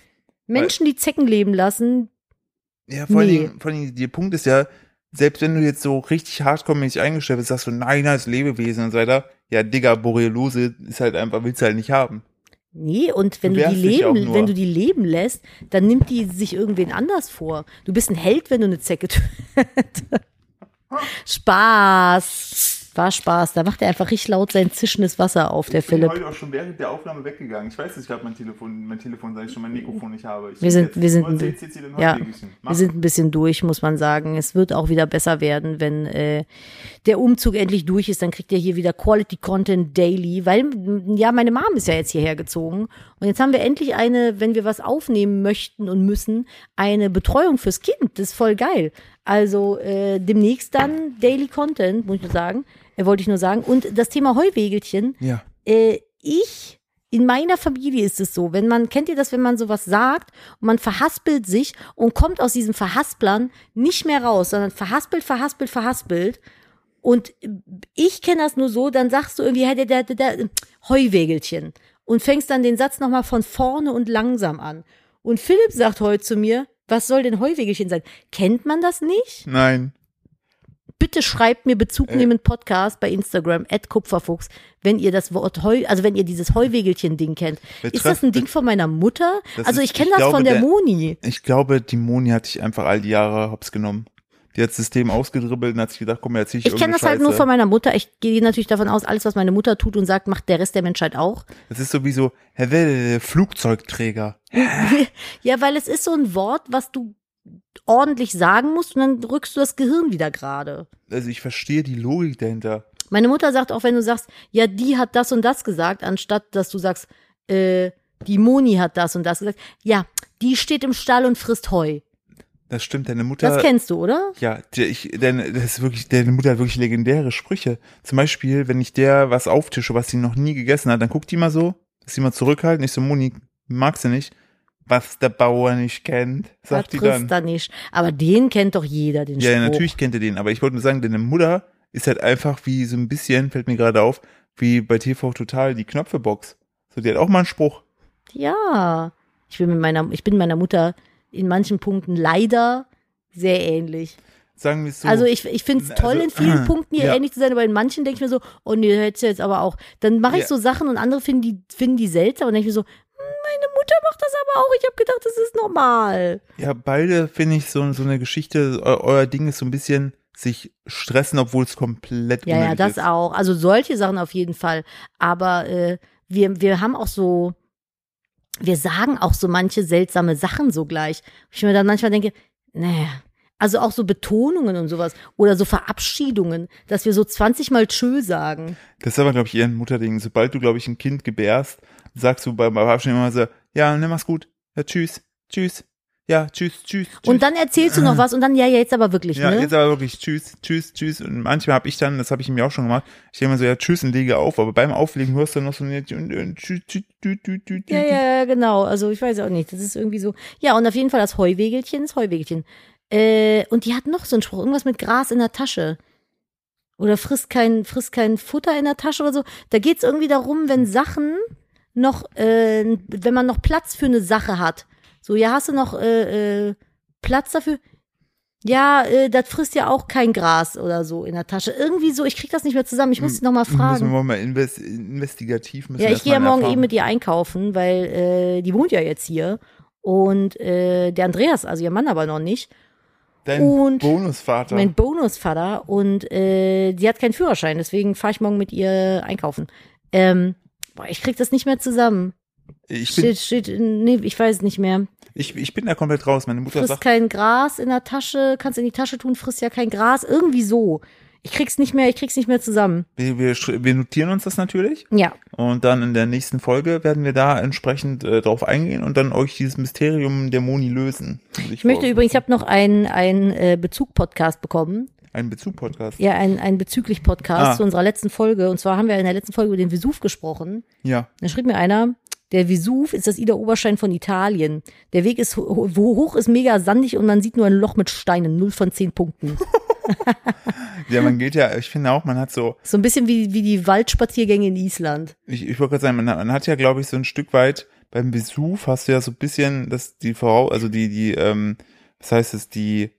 Menschen, die Zecken leben lassen, Ja, vor Nee. allem, vor allem, der Punkt ist ja, selbst wenn du jetzt so richtig hardcore-mäßig eingestellt bist, sagst du, nein, das ist Lebewesen und so weiter. Ja, Digga, Borreliose ist halt einfach, willst du halt nicht haben. Nee, und wenn Du du, die leben, wenn du die leben lässt, dann nimmt die sich irgendwen anders vor. Du bist ein Held, wenn du eine Zecke tötest. [laughs] Spaß. War Spaß. Da macht er einfach richtig laut sein zischendes Wasser auf, der Ich bin Philipp. heute auch schon während der Aufnahme weggegangen. Ich weiß, ich gerade mein Telefon, mein Telefon, sag ich schon, mein Mikrofon nicht habe. Ich Wir sind- wir sind- ja. Wir sind ein bisschen durch, muss man sagen. Es wird auch wieder besser werden, wenn äh, der Umzug endlich durch ist. Dann kriegt ihr hier wieder Quality Content Daily, weil ja meine Mom ist ja jetzt hierher gezogen und jetzt haben wir endlich eine, wenn wir was aufnehmen möchten und müssen, eine Betreuung fürs Kind. Das ist voll geil. Also äh, demnächst dann Daily Content, muss ich nur sagen. Äh, wollte ich nur sagen. Und das Thema Heuwegelchen Ja. äh, ich, in meiner Familie ist es so, wenn man, kennt ihr das, wenn man sowas sagt und man verhaspelt sich und kommt aus diesem Verhasplern nicht mehr raus, sondern verhaspelt, verhaspelt, verhaspelt. Und ich kenne das nur so, dann sagst du irgendwie, hey, der, der, der, der, Heuwägelchen und fängst dann den Satz nochmal von vorne und langsam an. Und Philipp sagt heute zu mir, was soll denn Heuwägelchen sein? Kennt man das nicht? Nein. bitte schreibt mir Bezug Äh. nehmend Podcast bei Instagram, at Kupferfuchs, wenn ihr das Wort Heu, also wenn ihr dieses Heuwegelchen-Ding kennt. Betreff- ist das ein Ding von meiner Mutter? Also ist- ich kenne das von glaube, der, der- Moni. Ich glaube, die Moni hat sich einfach all die Jahre hops genommen. Die hat das System ausgedribbelt und hat sich gedacht, komm, erzähl ich Ich kenne das halt nur von meiner Mutter. Ich gehe natürlich davon aus, alles, was meine Mutter tut und sagt, macht der Rest der Menschheit auch. Das ist sowieso, Herr Welle, Flugzeugträger. [laughs] Ja, weil es ist so ein Wort, was du ordentlich sagen musst und dann rückst du das Gehirn wieder gerade. Also ich verstehe die Logik dahinter. Meine Mutter sagt auch, wenn du sagst, ja, die hat das und das gesagt, anstatt dass du sagst, äh, die Moni hat das und das gesagt. Ja, die steht im Stall und frisst Heu. Das stimmt, deine Mutter. Das kennst du, oder? Ja, ich, denn das ist wirklich, deine Mutter hat wirklich legendäre Sprüche. Zum Beispiel, wenn ich der was auftische, was sie noch nie gegessen hat, dann guckt die mal so, dass sie mal zurückhalten. Ich so, Moni, magst du nicht? Was der Bauer nicht kennt, sagt das die dann. da nicht. Aber den kennt doch jeder, den Ja, Spruch. ja, natürlich kennt ihr den, aber ich wollte nur sagen, deine Mutter ist halt einfach wie so ein bisschen, fällt mir gerade auf, wie bei TV Total die Knöpfebox. So, die hat auch mal einen Spruch. Ja. Ich bin mit meiner, ich bin meiner Mutter in manchen Punkten leider sehr ähnlich. Sagen wir es so. Also ich, ich finde es Also, toll, in vielen [clears throat] Punkten ihr ja. ähnlich zu sein, aber in manchen denke ich mir so, oh nee, hättest du jetzt aber auch. Dann mache ich Ja. so Sachen und andere finden die, finden die seltsam und denke ich mir so, hm, meine Mutter macht das aber auch. Ich habe gedacht, das ist normal. Ja, beide finde ich so, so eine Geschichte, eu euer Ding ist so ein bisschen sich stressen, obwohl es komplett Ja, ja, das ist. auch. Also solche Sachen auf jeden Fall. Aber äh, wir, wir haben auch so, wir sagen auch so manche seltsame Sachen so gleich. Ich mir dann manchmal denke, naja, also auch so Betonungen und sowas oder so Verabschiedungen, dass wir so 20 Mal Tschö sagen. Das ist aber, glaube ich, eher ein Mutterding. Sobald du, glaube ich, ein Kind gebärst, sagst du beim Verabschieden immer so, ja, nimm mach's gut. Ja, tschüss, tschüss. Ja, tschüss, tschüss, tschüss. Und dann erzählst du noch was und dann, ja, ja, jetzt aber wirklich, ja, ne? jetzt aber wirklich tschüss, tschüss, tschüss. Und manchmal habe ich dann, das habe ich mir auch schon gemacht, ich denke immer so, ja, tschüss und lege auf. Aber beim Auflegen hörst du noch so ein und, und, tschüss, tschüss, tschüss, tschüss, tschüss. Ja, ja, ja, genau. Also ich weiß auch nicht. Das ist irgendwie so. Ja, und auf jeden Fall das Heuwegelchen, das Heuwegelchen. Äh, und die hat noch so einen Spruch, irgendwas mit Gras in der Tasche. Oder frisst kein, frisst kein Futter in der Tasche oder so. Da geht's irgendwie darum, wenn Sachen noch, äh, wenn man noch Platz für eine Sache hat. So, ja, hast du noch äh, äh, Platz dafür? Ja, äh, das frisst ja auch kein Gras oder so in der Tasche. Irgendwie so, ich krieg das nicht mehr zusammen. Ich muss sie noch mal Müssen fragen. wir mal invest, investigativ müssen Ja, ich gehe ja morgen erfahren. eben mit ihr einkaufen, weil äh, die wohnt ja jetzt hier. Und äh, der Andreas, also ihr Mann aber noch nicht. Dein und Bonusvater. Mein Bonusvater. Und äh, die hat keinen Führerschein, deswegen fahre ich morgen mit ihr einkaufen. Ähm, boah, ich krieg das nicht mehr zusammen. Ich, bin, Steht, steht, nee, ich weiß es nicht mehr. ich, ich bin da komplett raus. Meine Mutter Frisst sagt, kein Gras in der Tasche, kannst in die Tasche tun, frisst ja kein Gras. Irgendwie so. Ich krieg's nicht mehr, ich krieg's nicht mehr zusammen. wir, wir, wir notieren uns das natürlich. Ja. Und dann in der nächsten Folge werden wir da entsprechend äh, drauf eingehen und dann euch dieses Mysterium der Moni lösen. Ich möchte übrigens, ich habe noch einen, einen äh, Bezug-Podcast bekommen. Ein Bezug-Podcast. Ja, ein, ein bezüglich Podcast Ah. zu unserer letzten Folge. Und zwar haben wir in der letzten Folge über den Vesuv gesprochen. Ja. Da schrieb mir einer, der Vesuv ist das Ida-Oberstein von Italien. Der Weg ist, ho- wo hoch ist mega sandig und man sieht nur ein Loch mit Steinen. Null von zehn Punkten. [laughs] Ja, man geht ja, ich finde auch, man hat so, So ein bisschen wie, wie die Waldspaziergänge in Island. ich, ich wollte gerade sagen, man, hat- man hat ja, glaube ich, so ein Stück weit beim Besuch hast du ja so ein bisschen das, die Voraus, also die, die, ähm, was heißt es, die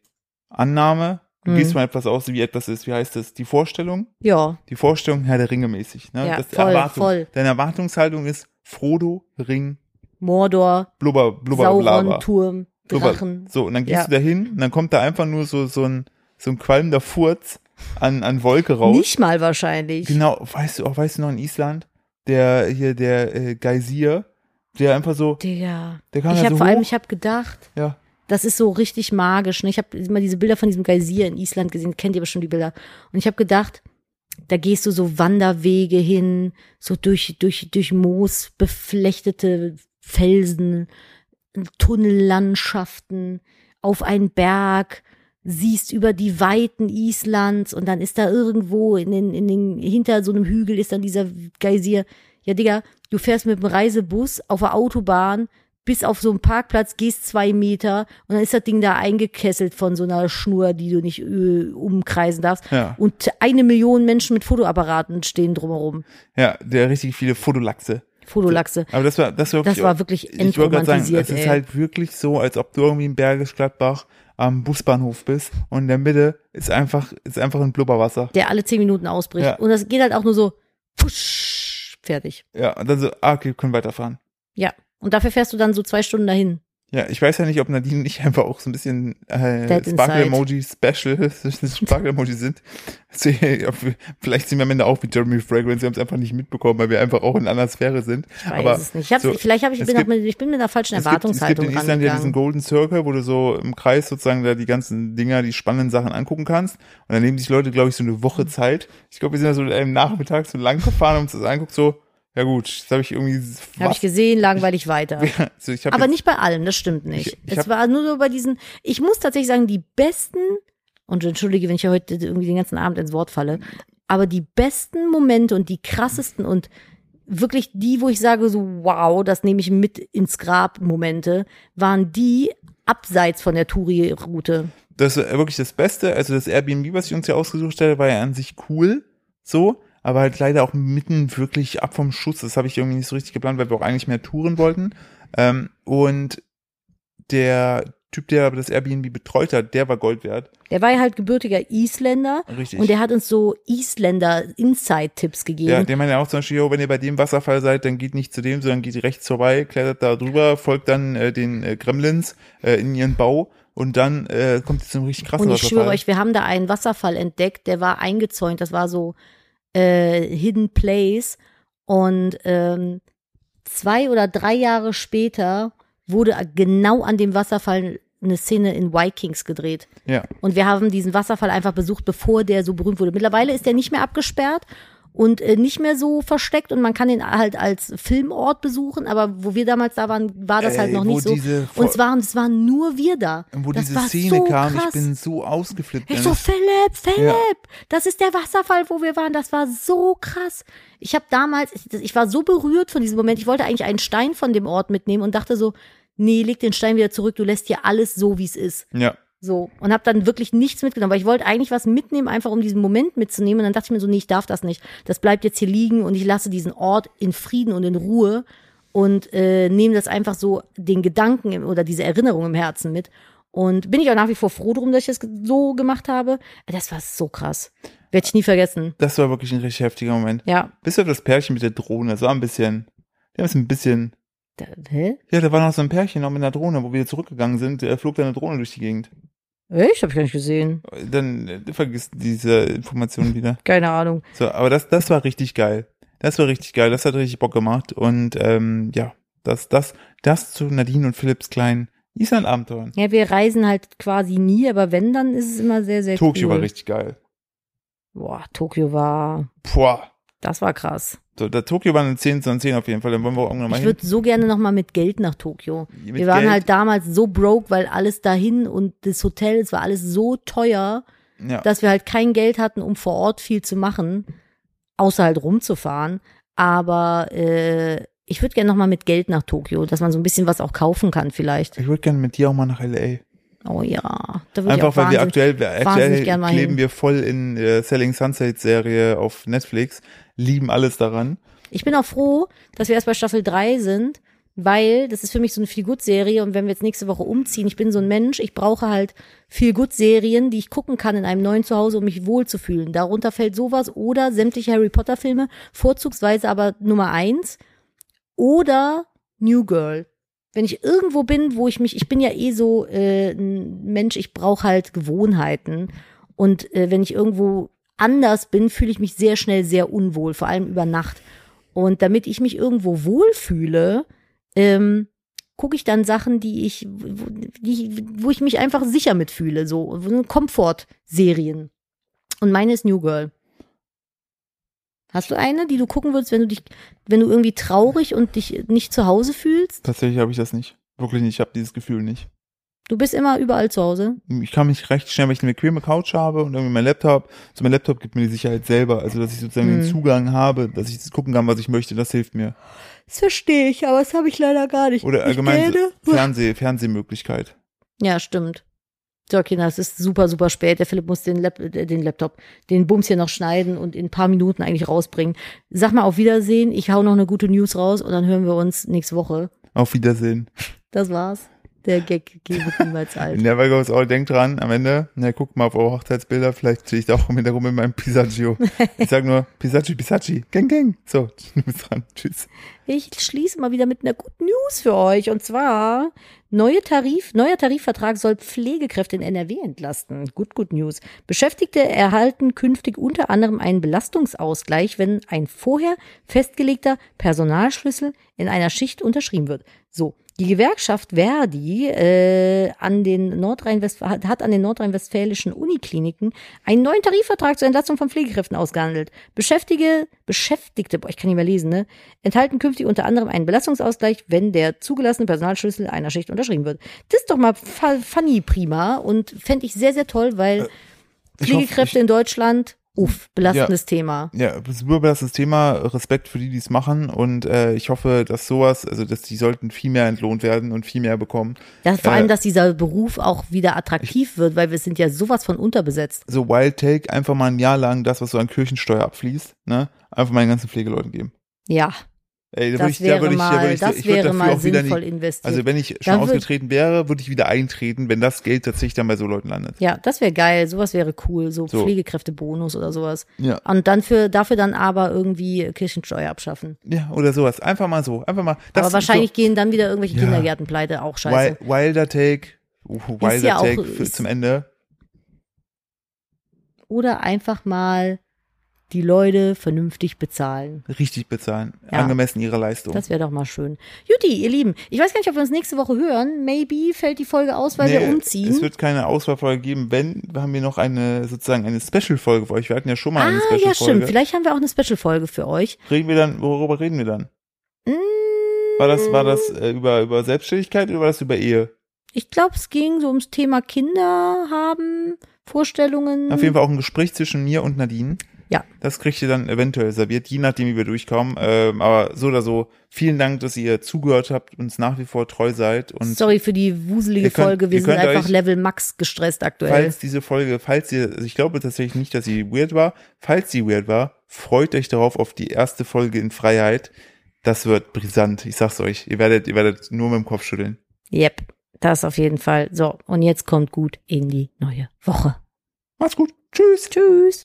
Annahme, du Mhm. gehst mal etwas aus, wie etwas ist, wie heißt das, die Vorstellung? Ja, Die Vorstellung, Herr der Ringe mäßig, ne? Ja, das voll, Erwartung. voll. Deine Erwartungshaltung ist Frodo, Ring, Mordor, Blubber, Blubber, Blabber. Sauron, Turm, Blubber. Drachen. So, und dann gehst Ja. du da hin und dann kommt da einfach nur so, so ein, so ein qualmender Furz an, an Wolke raus. Nicht mal wahrscheinlich. Genau, weißt du auch, weißt du noch in Island, der, hier, der äh, Geysir, der einfach so, Digga. der kam Ich da habe so vor allem, hoch. ich habe gedacht, ja, das ist so richtig magisch. Ne? Ich habe immer diese Bilder von diesem Geysir in Island gesehen. Kennt ihr bestimmt die Bilder? Und ich habe gedacht, da gehst du so Wanderwege hin, so durch, durch, durch Moos beflechtete Felsen, Tunnellandschaften, auf einen Berg, siehst über die Weiten Islands und dann ist da irgendwo in den, in den, hinter so einem Hügel ist dann dieser Geysir. Ja, Digga, du fährst mit dem Reisebus auf der Autobahn bis auf so einen Parkplatz, gehst zwei Meter und dann ist das Ding da eingekesselt von so einer Schnur, die du nicht äh, umkreisen darfst. Ja. Und eine Million Menschen mit Fotoapparaten stehen drumherum. ja, der richtig viele Fotolachse. Fotolachse. Aber das war, das war Das war wirklich ich wollte gerade sagen, es ist halt wirklich so, als ob du irgendwie in Bergisch Gladbach am Busbahnhof bist und in der Mitte ist einfach, ist einfach ein Blubberwasser. Der alle zehn Minuten ausbricht. Ja. Und das geht halt auch nur so, push, fertig. Ja, und dann so, ah, okay, wir können weiterfahren. Ja. Und dafür fährst du dann so zwei Stunden dahin. Ja, ich weiß ja nicht, ob Nadine nicht einfach auch so ein bisschen äh, Dead Sparkle inside. Emoji Special, [laughs] Sparkle Emoji sind. Ja, Vielleicht sind wir am Ende auch wie Jeremy Fragrance, wir haben es einfach nicht mitbekommen, weil wir einfach auch in einer Sphäre sind. Ich weiß Aber es nicht. Ich hab's, so, vielleicht habe ich, es bin auch gibt- mit, ich bin mit einer falschen es gibt, es gibt Erwartungshaltung in Island ja diesen. Golden Circle, wo du so im Kreis sozusagen da die ganzen Dinger, die spannenden Sachen angucken kannst. Und dann nehmen sich Leute, glaube ich, so eine Woche Zeit. Ich glaube, wir sind da so am Nachmittag so lang gefahren und uns das anguckt, so, ja gut, jetzt habe ich irgendwie Habe ich gesehen, langweilig [laughs] weiter. also ich hab Aber nicht bei allem, das stimmt nicht. Ich- ich es war nur so bei diesen, ich muss tatsächlich sagen, die besten, und entschuldige, wenn ich ja heute irgendwie den ganzen Abend ins Wort falle, aber die besten Momente und die krassesten und wirklich die, wo ich sage so, wow, das nehme ich mit ins Grab Momente, waren die abseits von der Touri-Route. das ist wirklich das Beste. Also das Airbnb, was ich uns ja ausgesucht hatte, war ja an sich cool, so, aber halt leider auch mitten wirklich ab vom Schuss. Das habe ich irgendwie nicht so richtig geplant, weil wir auch eigentlich mehr touren wollten. Ähm, und der Typ, der das Airbnb betreut hat, der war Gold wert. Der war ja halt gebürtiger Isländer Richtig. und der hat uns so Isländer-Inside-Tipps gegeben. ja, der meinte auch zum Beispiel, jo, wenn ihr bei dem Wasserfall seid, dann geht nicht zu dem, sondern geht rechts vorbei, klettert da drüber, folgt dann äh, den äh, Gremlins äh, in ihren Bau Und dann äh, kommt jetzt ein richtig krasser Und ich schwöre Wasserfall. euch, wir haben da einen Wasserfall entdeckt, der war eingezäunt, das war so äh, Hidden Place. Und ähm, zwei oder drei Jahre später wurde genau an dem Wasserfall eine Szene in Vikings gedreht. Ja. Und wir haben diesen Wasserfall einfach besucht, bevor der so berühmt wurde. Mittlerweile ist der nicht mehr abgesperrt und äh, nicht mehr so versteckt und man kann ihn halt als Filmort besuchen, aber wo wir damals da waren, war das halt Ey, noch nicht so. Und es waren, es waren nur wir da. wo das diese Szene so kam, krass. ich bin so ausgeflippt. Ich ey. so, Philipp, Philipp, das ist der Wasserfall, wo wir waren. Das war so krass. Ich habe damals, ich, ich war so berührt von diesem Moment. Ich wollte eigentlich einen Stein von dem Ort mitnehmen und dachte so, nee, leg den Stein wieder zurück. Du lässt hier alles so, wie es ist. ja. So. Und habe dann wirklich nichts mitgenommen, weil ich wollte eigentlich was mitnehmen, einfach um diesen Moment mitzunehmen. Und dann dachte ich mir so, nee, ich darf das nicht. Das bleibt jetzt hier liegen und ich lasse diesen Ort in Frieden und in Ruhe und äh, nehme das einfach so den Gedanken im, oder diese Erinnerung im Herzen mit. Und bin ich auch nach wie vor froh drum, dass ich das so gemacht habe. Das war so krass. Werde ich nie vergessen. Das war wirklich ein richtig heftiger Moment. Ja. Bis auf das Pärchen mit der Drohne, das war ein bisschen, die haben es ein bisschen, Da, hä? ja, da war noch so ein Pärchen noch mit einer Drohne, wo wir zurückgegangen sind, da flog da eine Drohne durch die Gegend. Echt? Hab ich gar nicht gesehen. Dann äh, vergisst diese Information wieder. [laughs] Keine Ahnung. So, aber das, das war richtig geil. Das war richtig geil, das hat richtig Bock gemacht und ähm, ja, das, das, das zu Nadine und Philipps kleinen Island-Abenteuern. Ja, wir reisen halt quasi nie, aber wenn, dann ist es immer sehr, sehr Tokio cool. war richtig geil. Boah, Tokio war, Boah. das war krass. So, da Tokio war eine 10 von 10 auf jeden Fall, dann wollen wir auch irgendwann mal Ich hin. würde so gerne noch mal mit Geld nach Tokio. Mit wir waren Geld. halt damals so broke, weil alles dahin und das Hotel, es war alles so teuer, Ja. dass wir halt kein Geld hatten, um vor Ort viel zu machen, außer halt rumzufahren. Aber äh, ich würde gerne noch mal mit Geld nach Tokio, dass man so ein bisschen was auch kaufen kann vielleicht. Ich würde gerne mit dir auch mal nach LA. Oh ja, da würde ich Einfach auch weil wir wahnsinnig- aktuell, wir aktuell gern mal hin. wir voll in äh, Selling Sunset Serie auf Netflix, lieben alles daran. Ich bin auch froh, dass wir erst bei Staffel 3 sind, weil das ist für mich so eine Feel-Good-Serie und wenn wir jetzt nächste Woche umziehen, ich bin so ein Mensch, ich brauche halt Feel-Good-Serien, die ich gucken kann in einem neuen Zuhause, um mich wohlzufühlen. Darunter fällt sowas oder sämtliche Harry Potter-Filme, vorzugsweise aber Nummer eins oder New Girl. Wenn ich irgendwo bin, wo ich mich, ich bin ja eh so äh, Mensch, ich brauche halt Gewohnheiten und äh, wenn ich irgendwo anders bin, fühle ich mich sehr schnell sehr unwohl, vor allem über Nacht. Und damit ich mich irgendwo wohlfühle, ähm, gucke ich dann Sachen, die ich, wo, die, wo ich mich einfach sicher mitfühle, so so Komfort-Serien. Und meine ist New Girl. Hast du eine, die du gucken würdest, wenn du dich, wenn du irgendwie traurig und dich nicht zu Hause fühlst? Tatsächlich habe ich das nicht. Wirklich nicht, ich habe dieses Gefühl nicht. Du bist immer überall zu Hause. Ich kann mich recht schnell, wenn ich eine bequeme Couch habe und irgendwie mein Laptop, so mein Laptop gibt mir die Sicherheit selber, also dass ich sozusagen Hm. den Zugang habe, dass ich gucken kann, was ich möchte, das hilft mir. Das verstehe ich, aber das habe ich leider gar nicht. Oder allgemein Fernseh, Fernsehmöglichkeit. Ja, stimmt. So, Kinder, es ist super, super spät. Der Philipp muss den, Lap äh, den Laptop, den Bums hier noch schneiden und in ein paar Minuten eigentlich rausbringen. Sag mal auf Wiedersehen. Ich hau noch eine gute News raus und dann hören wir uns nächste Woche. Auf Wiedersehen. Das war's. Der Gag geht niemals [laughs] alt. Never goes all, denkt dran, am Ende, na, guckt mal auf eure Hochzeitsbilder, vielleicht stehe ich da auch im Hintergrund mit meinem Pisaccio. Ich sag nur, Pisacci, Pisacci, gang, gang. So, [laughs] du bist dran. Tschüss. Ich schließe mal wieder mit einer guten News für euch. Und zwar, neue Tarif, neuer Tarifvertrag soll Pflegekräfte in NRW entlasten. Gut, gut News. Beschäftigte erhalten künftig unter anderem einen Belastungsausgleich, wenn ein vorher festgelegter Personalschlüssel in einer Schicht unterschrieben wird. So. Die Gewerkschaft Verdi äh, an den Nordrhein-Westf hat, an den nordrhein-westfälischen Unikliniken einen neuen Tarifvertrag zur Entlastung von Pflegekräften ausgehandelt. Beschäftige, Beschäftigte, boah, ich kann nicht mehr lesen, ne, enthalten künftig unter anderem einen Belastungsausgleich, wenn der zugelassene Personalschlüssel einer Schicht unterschrieben wird. Das ist doch mal funny prima und fände ich sehr, sehr toll, weil ich Pflegekräfte in Deutschland, uff, belastendes Thema. Ja, super das Thema, Respekt für die, die es machen und äh, ich hoffe, dass sowas, also dass die sollten viel mehr entlohnt werden und viel mehr bekommen. Ja, vor Äh, allem, dass dieser Beruf auch wieder attraktiv wird, weil wir sind ja sowas von unterbesetzt. So Wild Take, einfach mal ein Jahr lang das, was so an Kirchensteuer abfließt, ne, einfach mal den ganzen Pflegeleuten geben. Ja, Ey, da das ich, da wäre würde ich, da mal, würde ich, das ich wäre mal auch sinnvoll nicht, investiert. also wenn ich schon Dann würd- ausgetreten wäre, würde ich wieder eintreten, wenn das Geld tatsächlich dann bei so Leuten landet. ja, das wäre geil, sowas wäre cool, so, So. Pflegekräftebonus oder sowas. Ja. Und dann für, dafür dann aber irgendwie Kirchensteuer abschaffen. Ja, oder sowas. Einfach mal so. Einfach mal. Aber wahrscheinlich gehen dann wieder irgendwelche Ja. Kindergärten pleite, auch so scheiße. Wi- Wilder Take, Wild ja auch- Take für, ist- zum Ende. Oder einfach mal die Leute vernünftig bezahlen. Richtig bezahlen. Ja. Angemessen ihrer Leistung. Das wäre doch mal schön. Juti, ihr Lieben, ich weiß gar nicht, ob wir uns nächste Woche hören. Maybe fällt die Folge aus, weil wir umziehen. Es wird keine Auswahlfolge geben. Wenn, haben wir noch eine, sozusagen eine Special-Folge für euch. Wir hatten ja schon mal eine ah, ja, stimmt. Special-Folge. Vielleicht haben wir auch eine Special-Folge für euch. reden wir dann, worüber reden wir dann? Mm, War das, war das äh, über, über Selbstständigkeit oder war das über Ehe? Ich glaube, es ging so ums Thema Kinder haben, Vorstellungen. Auf jeden Fall auch ein Gespräch zwischen mir und Nadine. Ja. Das kriegt ihr dann eventuell serviert, je nachdem, wie wir durchkommen. Ähm, aber so oder so, vielen Dank, dass ihr zugehört habt, uns nach wie vor treu seid. Und Sorry für die wuselige könnt- Folge. Wir sind einfach euch- Level Max gestresst aktuell. falls diese Folge, falls ihr, also ich glaube tatsächlich nicht, dass sie weird war. Falls sie weird war, freut euch darauf auf die erste Folge in Freiheit. Das wird brisant. Ich sag's euch. Ihr werdet, ihr werdet nur mit dem Kopf schütteln. Yep, das auf jeden Fall. So, und jetzt kommt gut in die neue Woche. Macht's gut. Tschüss. Tschüss.